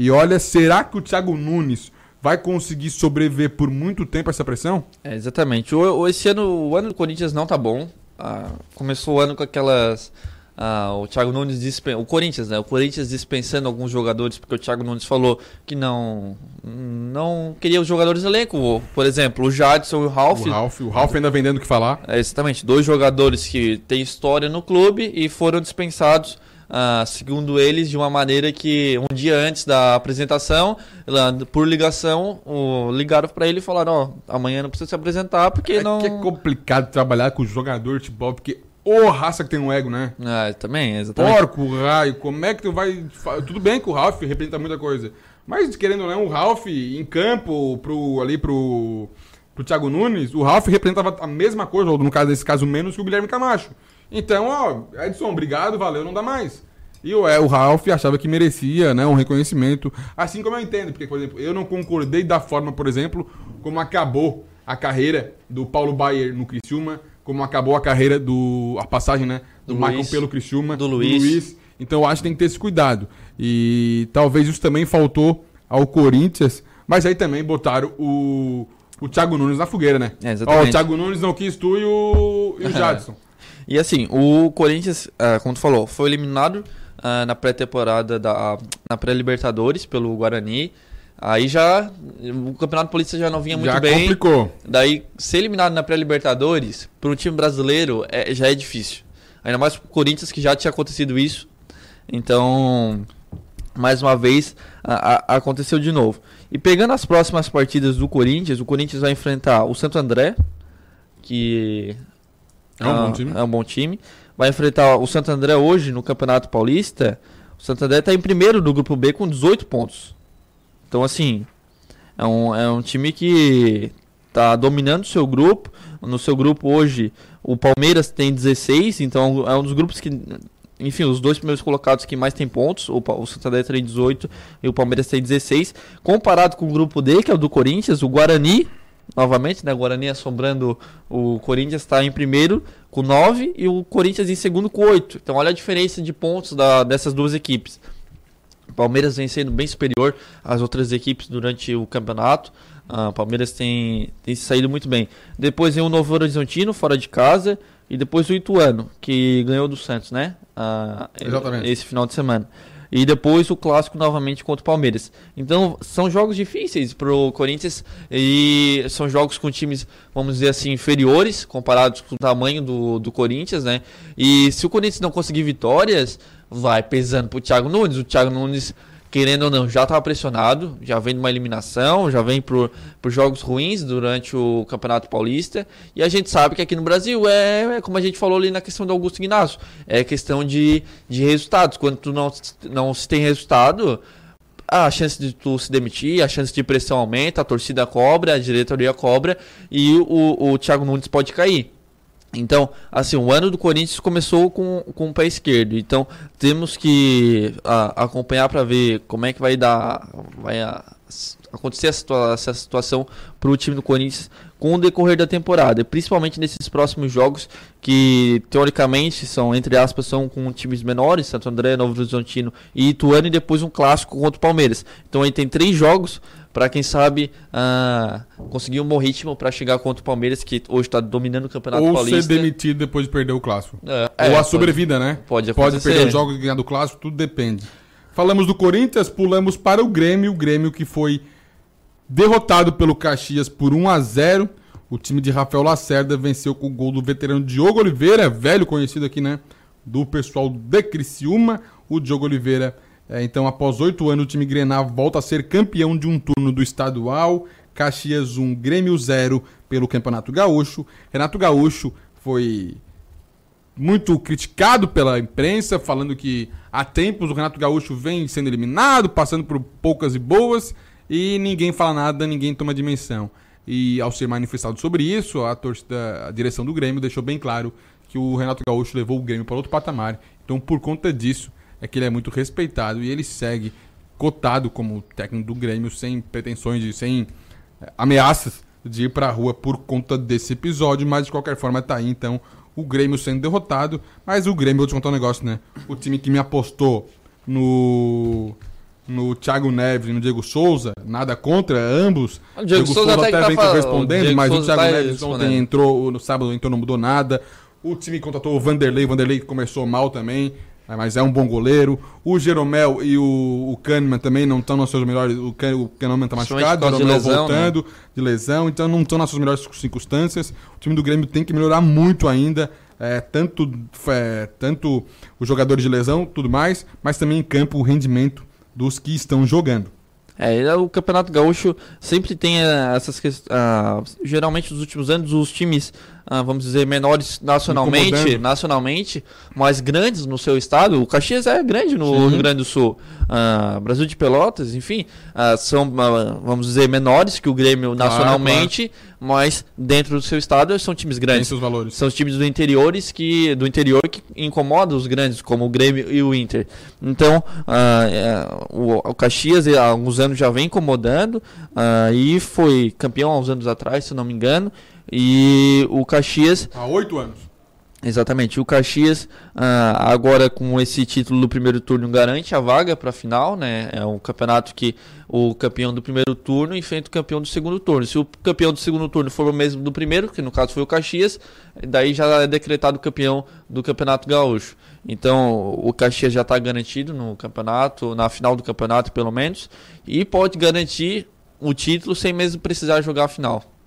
E olha, será que o Thiago Nunes vai conseguir sobreviver por muito tempo a essa pressão? É, exatamente. O, o- esse ano, o ano do Corinthians não tá bom. Ah, começou o ano com aquelas. ah, o Thiago Nunes dispen... o Corinthians, né? O Corinthians dispensando alguns jogadores, porque o Thiago Nunes falou que não não queria os jogadores do elenco. Por exemplo, o Jadson e o Ralf. O Ralf, o Ralf ainda vendendo o que falar. É, exatamente, dois jogadores que têm história no clube e foram dispensados, ah, segundo eles, de uma maneira que um dia antes da apresentação, lá, por ligação, o- ligaram para ele e falaram: Ó, amanhã não precisa se apresentar porque É não. que é complicado trabalhar com jogador de futebol, porque ô raça que tem um ego, né? Ah, também, exatamente. Porco, raio, como é que tu vai. Tudo bem que o Ralf representa muita coisa. Mas querendo ou não, o Ralf em campo, pro, ali pro, pro Thiago Nunes, o Ralf representava a mesma coisa, ou no caso desse caso, menos que o Guilherme Camacho. Então, ó, Edson, obrigado, valeu, não dá mais. E o, é, o Ralf achava que merecia né, um reconhecimento. Assim como eu entendo, porque, por exemplo, eu não concordei da forma, por exemplo, como acabou a carreira do Paulo Baier no Criciúma, como acabou a carreira do. a passagem, né? do Do Maicon Luiz. pelo Criciúma, Do Luiz. Então eu acho que tem que ter esse cuidado. E talvez isso também faltou ao Corinthians, mas aí também botaram o, o Thiago Nunes na fogueira, né? É, Ó, exatamente. o Thiago Nunes não quis tu e o, e o (laughs) Jadson. E assim, o Corinthians, ah, como tu falou, foi eliminado ah, na pré-temporada da na pré-Libertadores pelo Guarani. Aí já o Campeonato Paulista já não vinha muito Já bem. complicou. Daí ser eliminado na pré-Libertadores para um time brasileiro é- já é difícil. Ainda mais pro Corinthians que já tinha acontecido isso. Então, mais uma vez a- a- aconteceu de novo. E pegando as próximas partidas do Corinthians, o Corinthians vai enfrentar o Santo André, que É um bom time. é um bom time. Vai enfrentar o Santo André hoje no Campeonato Paulista. O Santo André está em primeiro do grupo B com 18 pontos. Então, assim, é um, é um time que está dominando o seu grupo. No seu grupo hoje, o Palmeiras tem 16, então é um dos grupos que. Enfim, os dois primeiros colocados que mais tem pontos. O, o Santander tem 18 e o Palmeiras tem 16. Comparado com o grupo D, que é o do Corinthians, o Guarani, novamente, né? O Guarani assombrando o Corinthians, está em primeiro com 9 e o Corinthians em segundo com 8. Então, olha a diferença de pontos da- dessas duas equipes. O Palmeiras vem sendo bem superior às outras equipes durante o campeonato. Ah, O Palmeiras tem, tem saído muito bem. Depois vem o Novo Horizontino, fora de casa. E depois o Ituano, que ganhou do Santos, né? Ah, Exatamente. Esse final de semana. E depois o clássico novamente contra o Palmeiras. Então são jogos difíceis pro Corinthians e são jogos com times, vamos dizer assim, inferiores comparados com o tamanho do, do Corinthians, né? E se o Corinthians não conseguir vitórias, vai pesando pro Thiago Nunes. O Thiago Nunes, querendo ou não, já estava pressionado, já vem de uma eliminação, já vem por, por jogos ruins durante o Campeonato Paulista. E a gente sabe que aqui no Brasil é, é como a gente falou ali na questão do Augusto Ignacio, é questão de, de resultados. Quando tu não, não se tem resultado, a chance de tu se demitir, a chance de pressão aumenta, a torcida cobra, a diretoria cobra e o, o Thiago Nunes pode cair. Então, assim, o ano do Corinthians começou com, com o pé esquerdo. Então, temos que a- acompanhar para ver como é que vai dar, vai a- acontecer situa- essa situação para o time do Corinthians com o decorrer da temporada, principalmente nesses próximos jogos que teoricamente são entre aspas são com times menores, Santo André, Novo Horizontino e Ituano e depois um clássico contra o Palmeiras. Então aí tem três jogos para quem sabe ah, conseguir um bom ritmo para chegar contra o Palmeiras que hoje está dominando o Campeonato Ou Paulista. ser demitido depois de perder o clássico. É, Ou é, a pode- sobrevida, né? pode Pode acontecer. perder os jogos e ganhar do clássico, tudo depende. Falamos do Corinthians, pulamos para o Grêmio. O Grêmio que foi derrotado pelo Caxias por 1 a 0 O time de Rafael Lacerda venceu com o gol do veterano Diogo Oliveira, velho conhecido aqui, né? Do pessoal de Criciúma. O Diogo Oliveira, é, então, após oito anos, o time Grenal volta a ser campeão de um turno do estadual. Caxias 1, Grêmio 0 pelo Campeonato Gaúcho. Renato Gaúcho foi muito criticado pela imprensa, falando que há tempos o Renato Gaúcho vem sendo eliminado, passando por poucas e boas, e ninguém fala nada, ninguém toma dimensão. E ao ser manifestado sobre isso, a, torcida, a direção do Grêmio deixou bem claro que o Renato Gaúcho levou o Grêmio para outro patamar. Então, por conta disso, é que ele é muito respeitado e ele segue cotado como técnico do Grêmio, sem pretensões, de, sem eh, ameaças de ir para a rua por conta desse episódio, mas de qualquer forma tá aí, então, o Grêmio sendo derrotado, mas o Grêmio, vou te contar um negócio, né? O time que me apostou no no Thiago Neves e no Diego Souza, nada contra ambos. O Diego Souza até que tá vem falando, correspondendo, o Diego mas o Souza Thiago tá Neves ontem entrou, no sábado entrou, não mudou nada. O time contratou o Vanderlei, o Vanderlei começou mal também, mas é um bom goleiro. O Jeromel e o, o Kahneman também não estão nos seus melhores. O, Kahn- o Kahneman tá Principalmente machucado, o Jeromel lesão, né? voltando de lesão, então não estão nas suas melhores circunstâncias. O time do Grêmio tem que melhorar muito ainda. é, tanto, é, tanto os jogadores de lesão, tudo mais, mas também em campo o rendimento dos que estão jogando. É, o Campeonato Gaúcho sempre tem eh, essas questões. geralmente nos últimos anos os times, ah, vamos dizer, menores nacionalmente, nacionalmente, mas grandes no seu estado. O Caxias é grande no Sim. Rio Grande do Sul. Ah, Brasil de Pelotas, enfim, ah, são, ah, vamos dizer, menores que o Grêmio Claro, nacionalmente, mas dentro do seu estado são times Tem grandes. seus valores. São os times do interiores que do interior que incomodam os grandes, como o Grêmio e o Inter. Então, ah, é, o, o Caxias há alguns anos já vem incomodando ah, e foi campeão há uns anos atrás, se eu não me engano. E o Caxias Há oito anos. Exatamente. O Caxias, ah, agora com esse título do primeiro turno, garante a vaga para a final. Né? É um campeonato que o campeão do primeiro turno enfrenta o campeão do segundo turno. Se o campeão do segundo turno for o mesmo do primeiro, que no caso foi o Caxias, daí já é decretado campeão do Campeonato Gaúcho. Então o Caxias já está garantido no campeonato, na final do campeonato pelo menos, e pode garantir o título sem mesmo precisar jogar a final.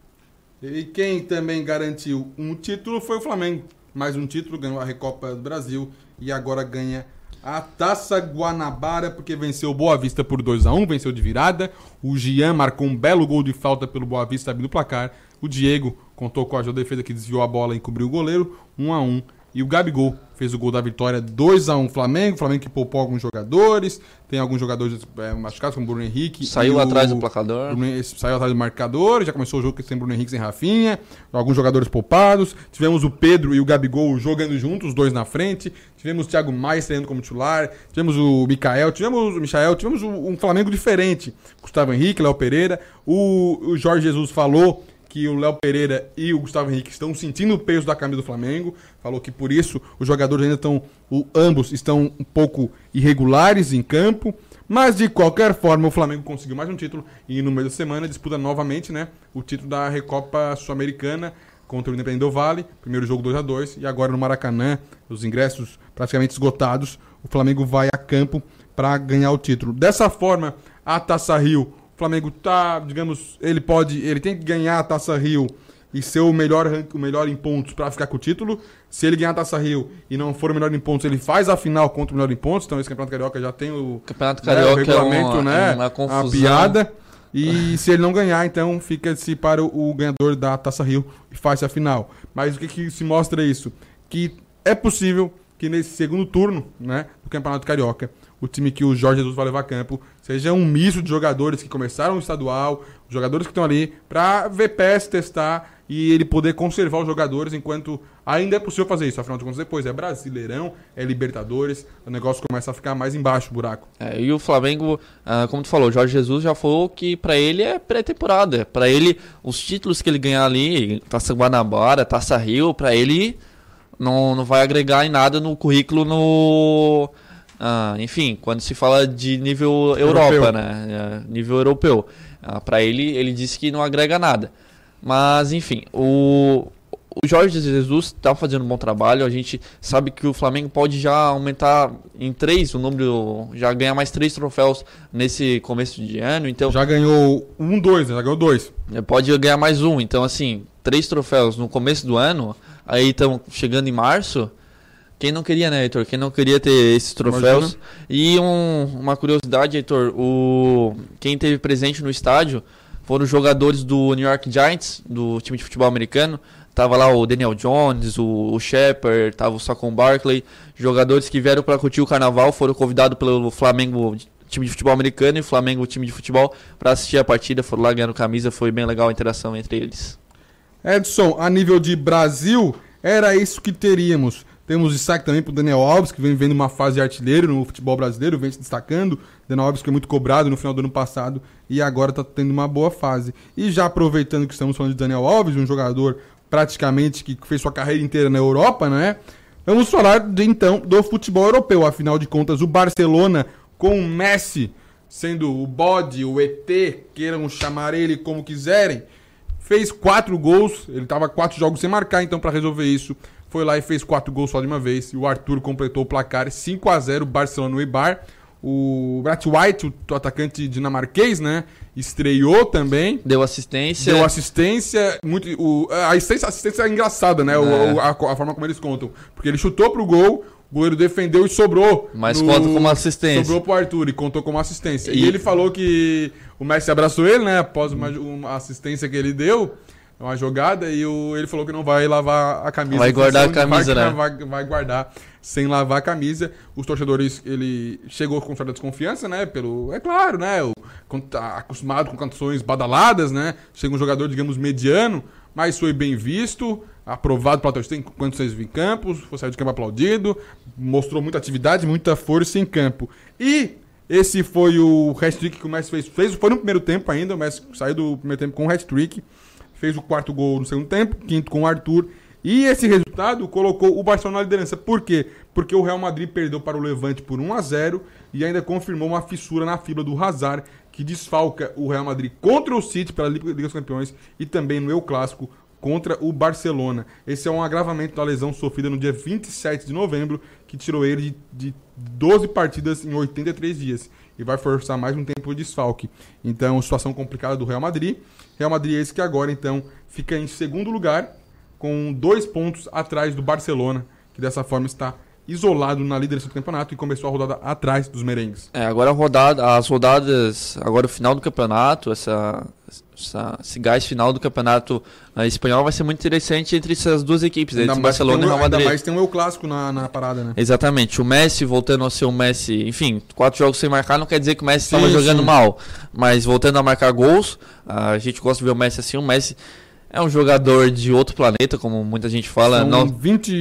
E quem também garantiu um título foi o Flamengo mais um título, ganhou a Recopa do Brasil e agora ganha a Taça Guanabara, porque venceu o Boa Vista por 2 a 1 venceu de virada. O Gian marcou um belo gol de falta pelo Boa Vista abrindo o placar. O Diego contou com a ajuda da defesa que desviou a bola e cobriu o goleiro, 1 a 1 E o Gabigol fez o gol da vitória 2 a 1 Flamengo. Flamengo que poupou alguns jogadores. Tem alguns jogadores é, machucados, como o Bruno Henrique. Saiu atrás do placador. Bruno, saiu atrás do marcador. Já começou o jogo sem Bruno Henrique, sem Rafinha. Alguns jogadores poupados. Tivemos o Pedro e o Gabigol jogando juntos, os dois na frente. Tivemos o Thiago Maia saindo como titular. Tivemos o Mikael. Tivemos o Michael. Tivemos um Flamengo diferente. Gustavo Henrique, Léo Pereira. O, o Jorge Jesus falou que o Léo Pereira e o Gustavo Henrique estão sentindo o peso da camisa do Flamengo. Falou que por isso os jogadores ainda estão, o, ambos estão um pouco irregulares em campo. Mas de qualquer forma, o Flamengo conseguiu mais um título e no meio da semana disputa novamente né, o título da Recopa Sul-Americana contra o Independente do Vale. Primeiro jogo 2 a 2 e agora no Maracanã, os ingressos praticamente esgotados. O Flamengo vai a campo para ganhar o título. Dessa forma, a Taça Rio Flamengo tá, digamos, ele pode, ele tem que ganhar a Taça Rio e ser o melhor, o melhor em pontos para ficar com o título. Se ele ganhar a Taça Rio e não for o melhor em pontos, ele faz a final contra o melhor em pontos. Então esse Campeonato Carioca já tem o, Campeonato Carioca né, o regulamento, é uma, né? Uma confusão. A piada. E (laughs) se ele não ganhar, então fica-se para o, o ganhador da Taça Rio e faz a final. Mas o que, que se mostra isso? Que é possível que nesse segundo turno, né, do Campeonato Carioca, o time que o Jorge Jesus vai levar a campo seja um misto de jogadores que começaram o estadual, jogadores que estão ali para ver testar e ele poder conservar os jogadores enquanto ainda é possível fazer isso. Afinal de contas, depois é Brasileirão, é Libertadores, o negócio começa a ficar mais embaixo o buraco. É, e o Flamengo, ah, como tu falou, o Jorge Jesus já falou que para ele é pré-temporada. Para ele, os títulos que ele ganhar ali, Taça Guanabara, Taça Rio, para ele não, não vai agregar em nada no currículo no ah, enfim, quando se fala de nível europeu. Europa, né? É, nível europeu. Ah, para ele, ele disse que não agrega nada. Mas, enfim, o, o Jorge Jesus está fazendo um bom trabalho. A gente sabe que o Flamengo pode já aumentar em três o número, já ganhar mais três troféus nesse começo de ano. Então já ganhou um, dois, né? já ganhou dois. É, pode ganhar mais um. Então assim, três troféus no começo do ano. Aí estão chegando em março. Quem não queria, né, Heitor? Quem não queria ter esses troféus? Imagina. E um, uma curiosidade, Heitor, o, quem teve presente no estádio foram os jogadores do New York Giants, do time de futebol americano. Tava lá o Daniel Jones, o, o Shepard, tava o Saquon Barkley. Jogadores que vieram para curtir o carnaval foram convidados pelo Flamengo, time de futebol americano, e o Flamengo, time de futebol, para assistir a partida. Foram lá ganhando camisa, foi bem legal a interação entre eles. Edson, a nível de Brasil, era isso que teríamos. Temos destaque também para o Daniel Alves, que vem vendo uma fase de artilheiro no futebol brasileiro, vem se destacando. Daniel Alves que é muito cobrado no final do ano passado e agora está tendo uma boa fase. E já aproveitando que estamos falando de Daniel Alves, um jogador praticamente que fez sua carreira inteira na Europa, né? Vamos falar de, então do futebol europeu. Afinal de contas, o Barcelona com o Messi sendo o bode, o ET, queiram chamar ele como quiserem, fez quatro gols. Ele estava quatro jogos sem marcar, então para resolver isso foi lá e fez quatro gols só de uma vez. E o Arthur completou o placar 5 a 0 Barcelona no Eibar. O Brett White, o atacante dinamarquês, né? Estreou também. Deu assistência. Deu assistência. Muito, o, a assistência, a assistência é engraçada, né? É. O, a, a, forma como eles contam. Porque ele chutou pro gol, o goleiro defendeu e sobrou. Mas no, conta como assistência. Sobrou pro Arthur e contou como assistência. E, e ele falou que o Messi abraçou ele, né? Após uma, uma assistência que ele deu uma jogada e o, ele falou que não vai lavar a camisa. Vai guardar a camisa, vai, né? Vai, vai, guardar sem lavar a camisa. Os torcedores, ele chegou com certa desconfiança, né? Pelo, é claro, né? O, tá acostumado com canções badaladas, né? Chega um jogador, digamos, mediano, mas foi bem visto, aprovado pela torcida enquanto vocês em campo, foi sair de campo aplaudido, mostrou muita atividade, muita força em campo. E esse foi o hat-trick que o Messi fez. fez. Foi no primeiro tempo ainda, o Messi saiu do primeiro tempo com o hat-trick fez o quarto gol no segundo tempo, quinto com o Arthur E esse resultado colocou o Barcelona na liderança. Por quê? Porque o Real Madrid perdeu para o Levante por 1 a 0 e ainda confirmou uma fissura na fibra do Hazard, que desfalca o Real Madrid contra o City pela Liga dos Campeões e também no Eu Clássico contra o Barcelona. Esse é um agravamento da lesão sofrida no dia 27 de novembro, que tirou ele de, de 12 partidas em 83 dias e vai forçar mais um tempo de desfalque. Então, situação complicada do Real Madrid. Real Madrid é esse que agora, então, fica em segundo lugar, com dois pontos atrás do Barcelona, que dessa forma está isolado na liderança do campeonato e começou a rodada atrás dos merengues. É, agora a rodada, as rodadas, agora o final do campeonato, essa, essa, esse gás final do campeonato uh, espanhol vai ser muito interessante entre essas duas equipes, Ainda entre Barcelona tem e um- Real Madrid. Ainda mais tem um Eu Clássico na, na parada, né? Exatamente, o Messi voltando a ser o Messi, enfim, quatro jogos sem marcar não quer dizer que o Messi estava jogando sim. mal, mas voltando a marcar gols, a gente gosta de ver o Messi assim, o Messi é um jogador de outro planeta, como muita gente fala, São não, 20,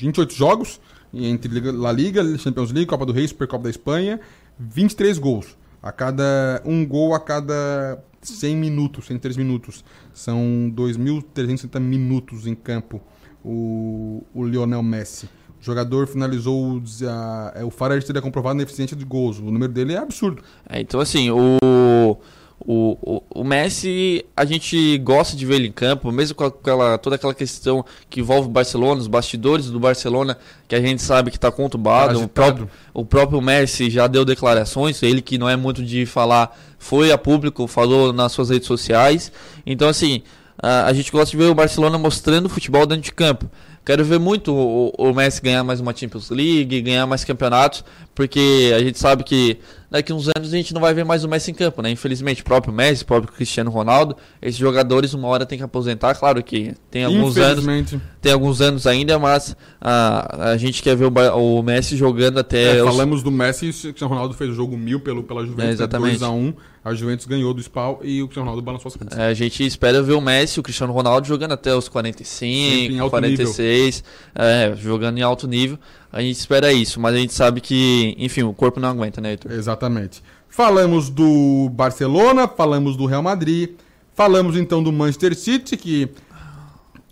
28 jogos entre La Liga, Champions League, Copa do Rei, Supercopa da Espanha, 23 gols. A cada um gol a cada 100 minutos, 103 minutos. São 2.360 minutos em campo o, o Lionel Messi. O jogador finalizou a- é, o Farage teria comprovado na eficiência de gols. O número dele é absurdo. É, então, assim, o, o, o, o Messi, a gente gosta de ver ele em campo, mesmo com aquela, toda aquela questão que envolve o Barcelona, os bastidores do Barcelona, que a gente sabe que está conturbado. O próprio, o próprio Messi já deu declarações, ele que não é muito de falar, foi a público, falou nas suas redes sociais. Então, assim, a, a gente gosta de ver o Barcelona mostrando futebol dentro de campo. Quero ver muito o, o Messi ganhar mais uma Champions League, ganhar mais campeonatos, porque a gente sabe que daqui uns anos a gente não vai ver mais o Messi em campo, né? Infelizmente, o próprio Messi, o próprio Cristiano Ronaldo, esses jogadores uma hora tem que aposentar. Claro que tem alguns anos, tem alguns anos ainda, mas a, a gente quer ver o, o Messi jogando até É, os- falamos do Messi, o Cristiano Ronaldo fez o jogo mil pelo, pela Juventus, É, exatamente. 2x1. A Juventus ganhou do Spal e o Cristiano Ronaldo balançou as costas. É, a gente espera ver o Messi o Cristiano Ronaldo jogando até os Sempre em 45, alto 46, é, jogando em alto nível. A gente espera isso, mas a gente sabe que, enfim, o corpo não aguenta, né, Heitor? Exatamente. Falamos do Barcelona, falamos do Real Madrid, falamos então do Manchester City, que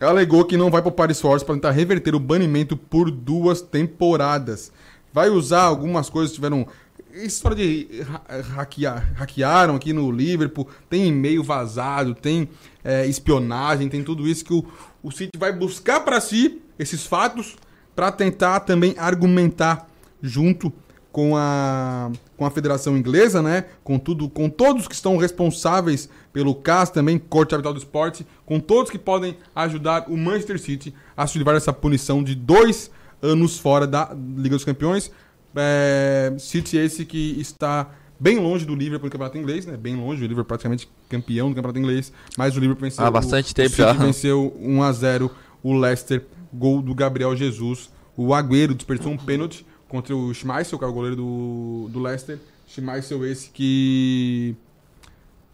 alegou que não vai para o Paris Force para tentar reverter o banimento por duas temporadas. Vai usar algumas coisas, tiveram. História de ha- hackear, hackearam aqui no Liverpool, tem e-mail vazado, tem é, espionagem, tem tudo isso que o, o City vai buscar para si esses fatos para tentar também argumentar junto com a, com a Federação Inglesa, né? Com tudo, com todos que estão responsáveis pelo CAS também, Corte Arbitral do Esporte, com todos que podem ajudar o Manchester City a se livrar dessa punição de dois anos fora da Liga dos Campeões. É, City esse que está bem longe do Liverpool no Campeonato Inglês, né? Bem longe, o Liverpool praticamente campeão do Campeonato Inglês, mas o Liverpool venceu Há bastante o, tempo o City já. venceu 1 a 0 o Leicester, gol do Gabriel Jesus. O Agüero desperdiçou um pênalti contra o Schmeichel, que é o goleiro do, do Leicester. Schmeichel esse que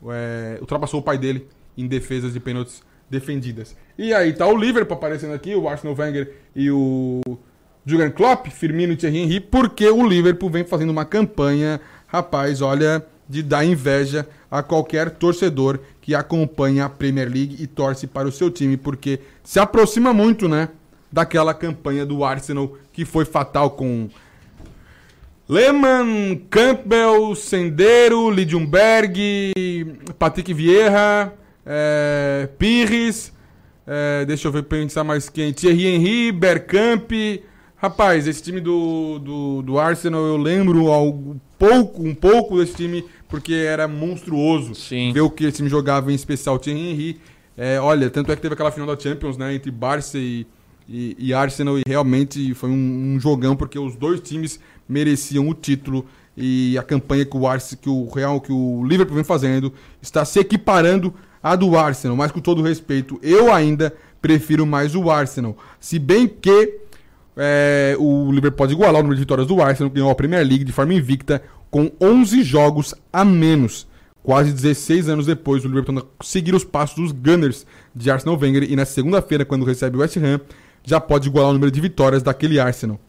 é, ultrapassou o pai dele em defesas de pênaltis defendidas. E aí tá o Liverpool aparecendo aqui, o Arsenal Wenger e o Jurgen Klopp, Firmino e Thierry Henry, porque o Liverpool vem fazendo uma campanha, rapaz, olha, de dar inveja a qualquer torcedor que acompanha a Premier League e torce para o seu time, porque se aproxima muito, né, daquela campanha do Arsenal que foi fatal com Lehmann, Campbell, Sendero, Lidjumberg, Patrick Vieira, é, Pires, é, deixa eu ver pensar mais quem, Thierry Henry, Bergkamp. Rapaz, esse time do, do, do Arsenal eu lembro algo, pouco, um pouco desse time, porque era monstruoso Sim. ver o que esse time jogava, em especial Thierry Henry. É, olha, tanto é que teve aquela final da Champions, né, entre Barça e, e, e Arsenal, e realmente foi um, um jogão, porque os dois times mereciam o título e a campanha que o Arsenal, que o Real, que o Liverpool vem fazendo, está se equiparando à do Arsenal, mas com todo respeito, eu ainda prefiro mais o Arsenal. Se bem que é, o Liverpool pode igualar o número de vitórias do Arsenal, que ganhou a Premier League de forma invicta, com 11 jogos a menos. Quase 16 anos depois, o Liverpool seguir os passos dos Gunners de Arsenal Wenger e na segunda-feira, quando recebe o West Ham, já pode igualar o número de vitórias daquele Arsenal.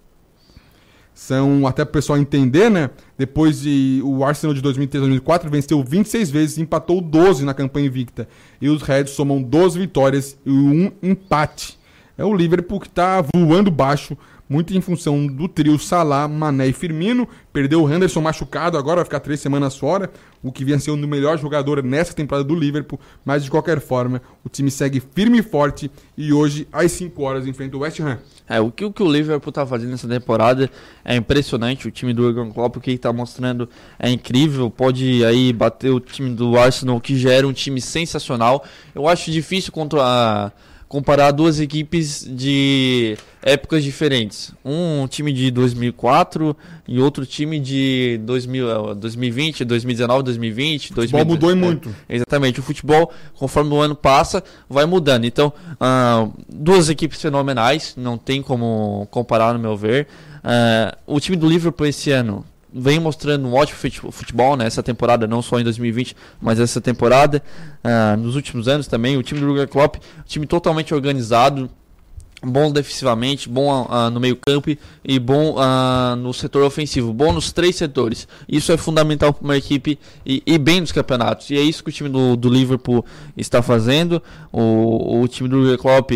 São, até o pessoal entender, né? Depois de o Arsenal de 2003 2004 venceu 26 vezes e empatou 12 na campanha invicta. E os Reds somam 12 vitórias e um empate. é o Liverpool que está voando baixo, muito em função do trio Salah, Mané e Firmino. Perdeu o Henderson machucado, agora vai ficar três semanas fora, o que vinha sendo o melhor jogador nessa temporada do Liverpool. Mas de qualquer forma, o time segue firme e forte e hoje, às 5 horas, enfrenta o West Ham. É, o que o, que o Liverpool tá fazendo nessa temporada é impressionante. O time do Jurgen Klopp, o que ele tá mostrando é incrível. Pode aí bater o time do Arsenal, que já era um time sensacional. Eu acho difícil contra a comparar duas equipes de épocas diferentes. Um time de 2004 e outro time de 2000, 2020, 2019, 2020. O futebol mudou e muito. É, exatamente. O futebol, conforme o ano passa, vai mudando. Então, uh, duas equipes fenomenais, não tem como comparar, no meu ver. Uh, o time do Liverpool esse ano vem mostrando um ótimo futebol nessa né, temporada, não só em 2020, mas essa temporada, uh, nos últimos anos também. O time do Jurgen Klopp, time totalmente organizado, bom defensivamente, bom uh, no meio campo e bom uh, no setor ofensivo, bom nos três setores. Isso é fundamental para uma equipe e, e, bem nos campeonatos. E é isso que o time do, do Liverpool está fazendo. O, o time do Jurgen Klopp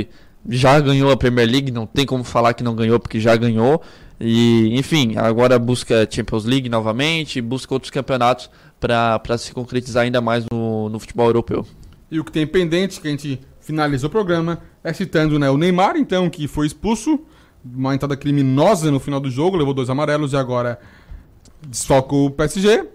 já ganhou a Premier League, não tem como falar que não ganhou porque já ganhou. E, enfim, agora busca Champions League novamente, busca outros campeonatos para se concretizar ainda mais no, no futebol europeu. E o que tem pendente, que a gente finaliza o programa, é citando né, o Neymar, então, que foi expulso, uma entrada criminosa no final do jogo, levou dois amarelos e agora desfoca o PSG.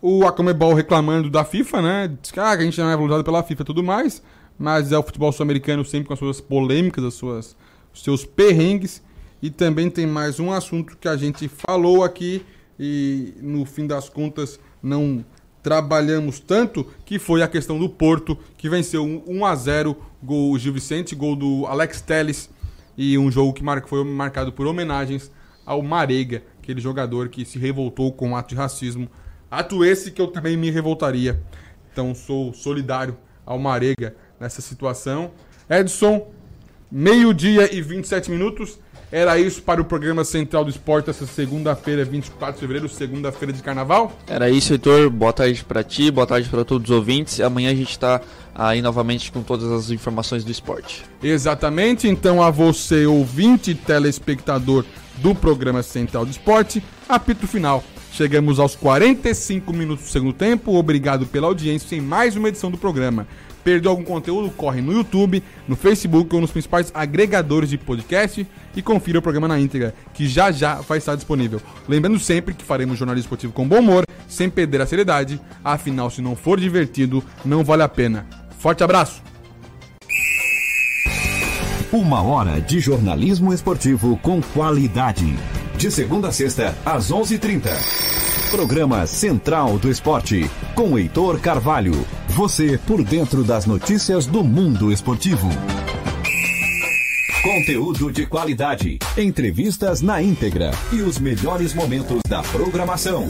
O Acomebol reclamando da FIFA, né? Diz que ah, a gente não é valorizado pela FIFA e tudo mais, mas é o futebol sul-americano sempre com as suas polêmicas, as suas, os seus perrengues. E também tem mais um assunto que a gente falou aqui e no fim das contas não trabalhamos tanto, que foi a questão do Porto, que venceu 1 a 0 gol Gil Vicente, gol do Alex Teles e um jogo que foi marcado por homenagens ao Marega, aquele jogador que se revoltou com o ato de racismo. Ato esse que eu também me revoltaria. Então sou solidário ao Marega nessa situação. Edson, meio-dia e 27 minutos. Era isso para o programa Central do Esporte essa segunda-feira, 24 de fevereiro, segunda-feira de carnaval? Era isso, Heitor. Boa tarde para ti, boa tarde para todos os ouvintes. Amanhã a gente está aí novamente com todas as informações do esporte. Exatamente. Então, a você, ouvinte e telespectador do programa Central do Esporte, apito final. Chegamos aos 45 minutos do segundo tempo. Obrigado pela audiência em mais uma edição do programa. Perdeu algum conteúdo? Corre no YouTube, no Facebook ou nos principais agregadores de podcast e confira o programa na íntegra, que já já vai estar disponível. Lembrando sempre que faremos jornalismo esportivo com bom humor, sem perder a seriedade, afinal, se não for divertido, não vale a pena. Forte abraço! Uma hora de jornalismo esportivo com qualidade. De segunda a sexta, às 11:30. H 30 Programa Central do Esporte, com Heitor Carvalho. Você por dentro das notícias do mundo esportivo. Conteúdo de qualidade, entrevistas na íntegra e os melhores momentos da programação.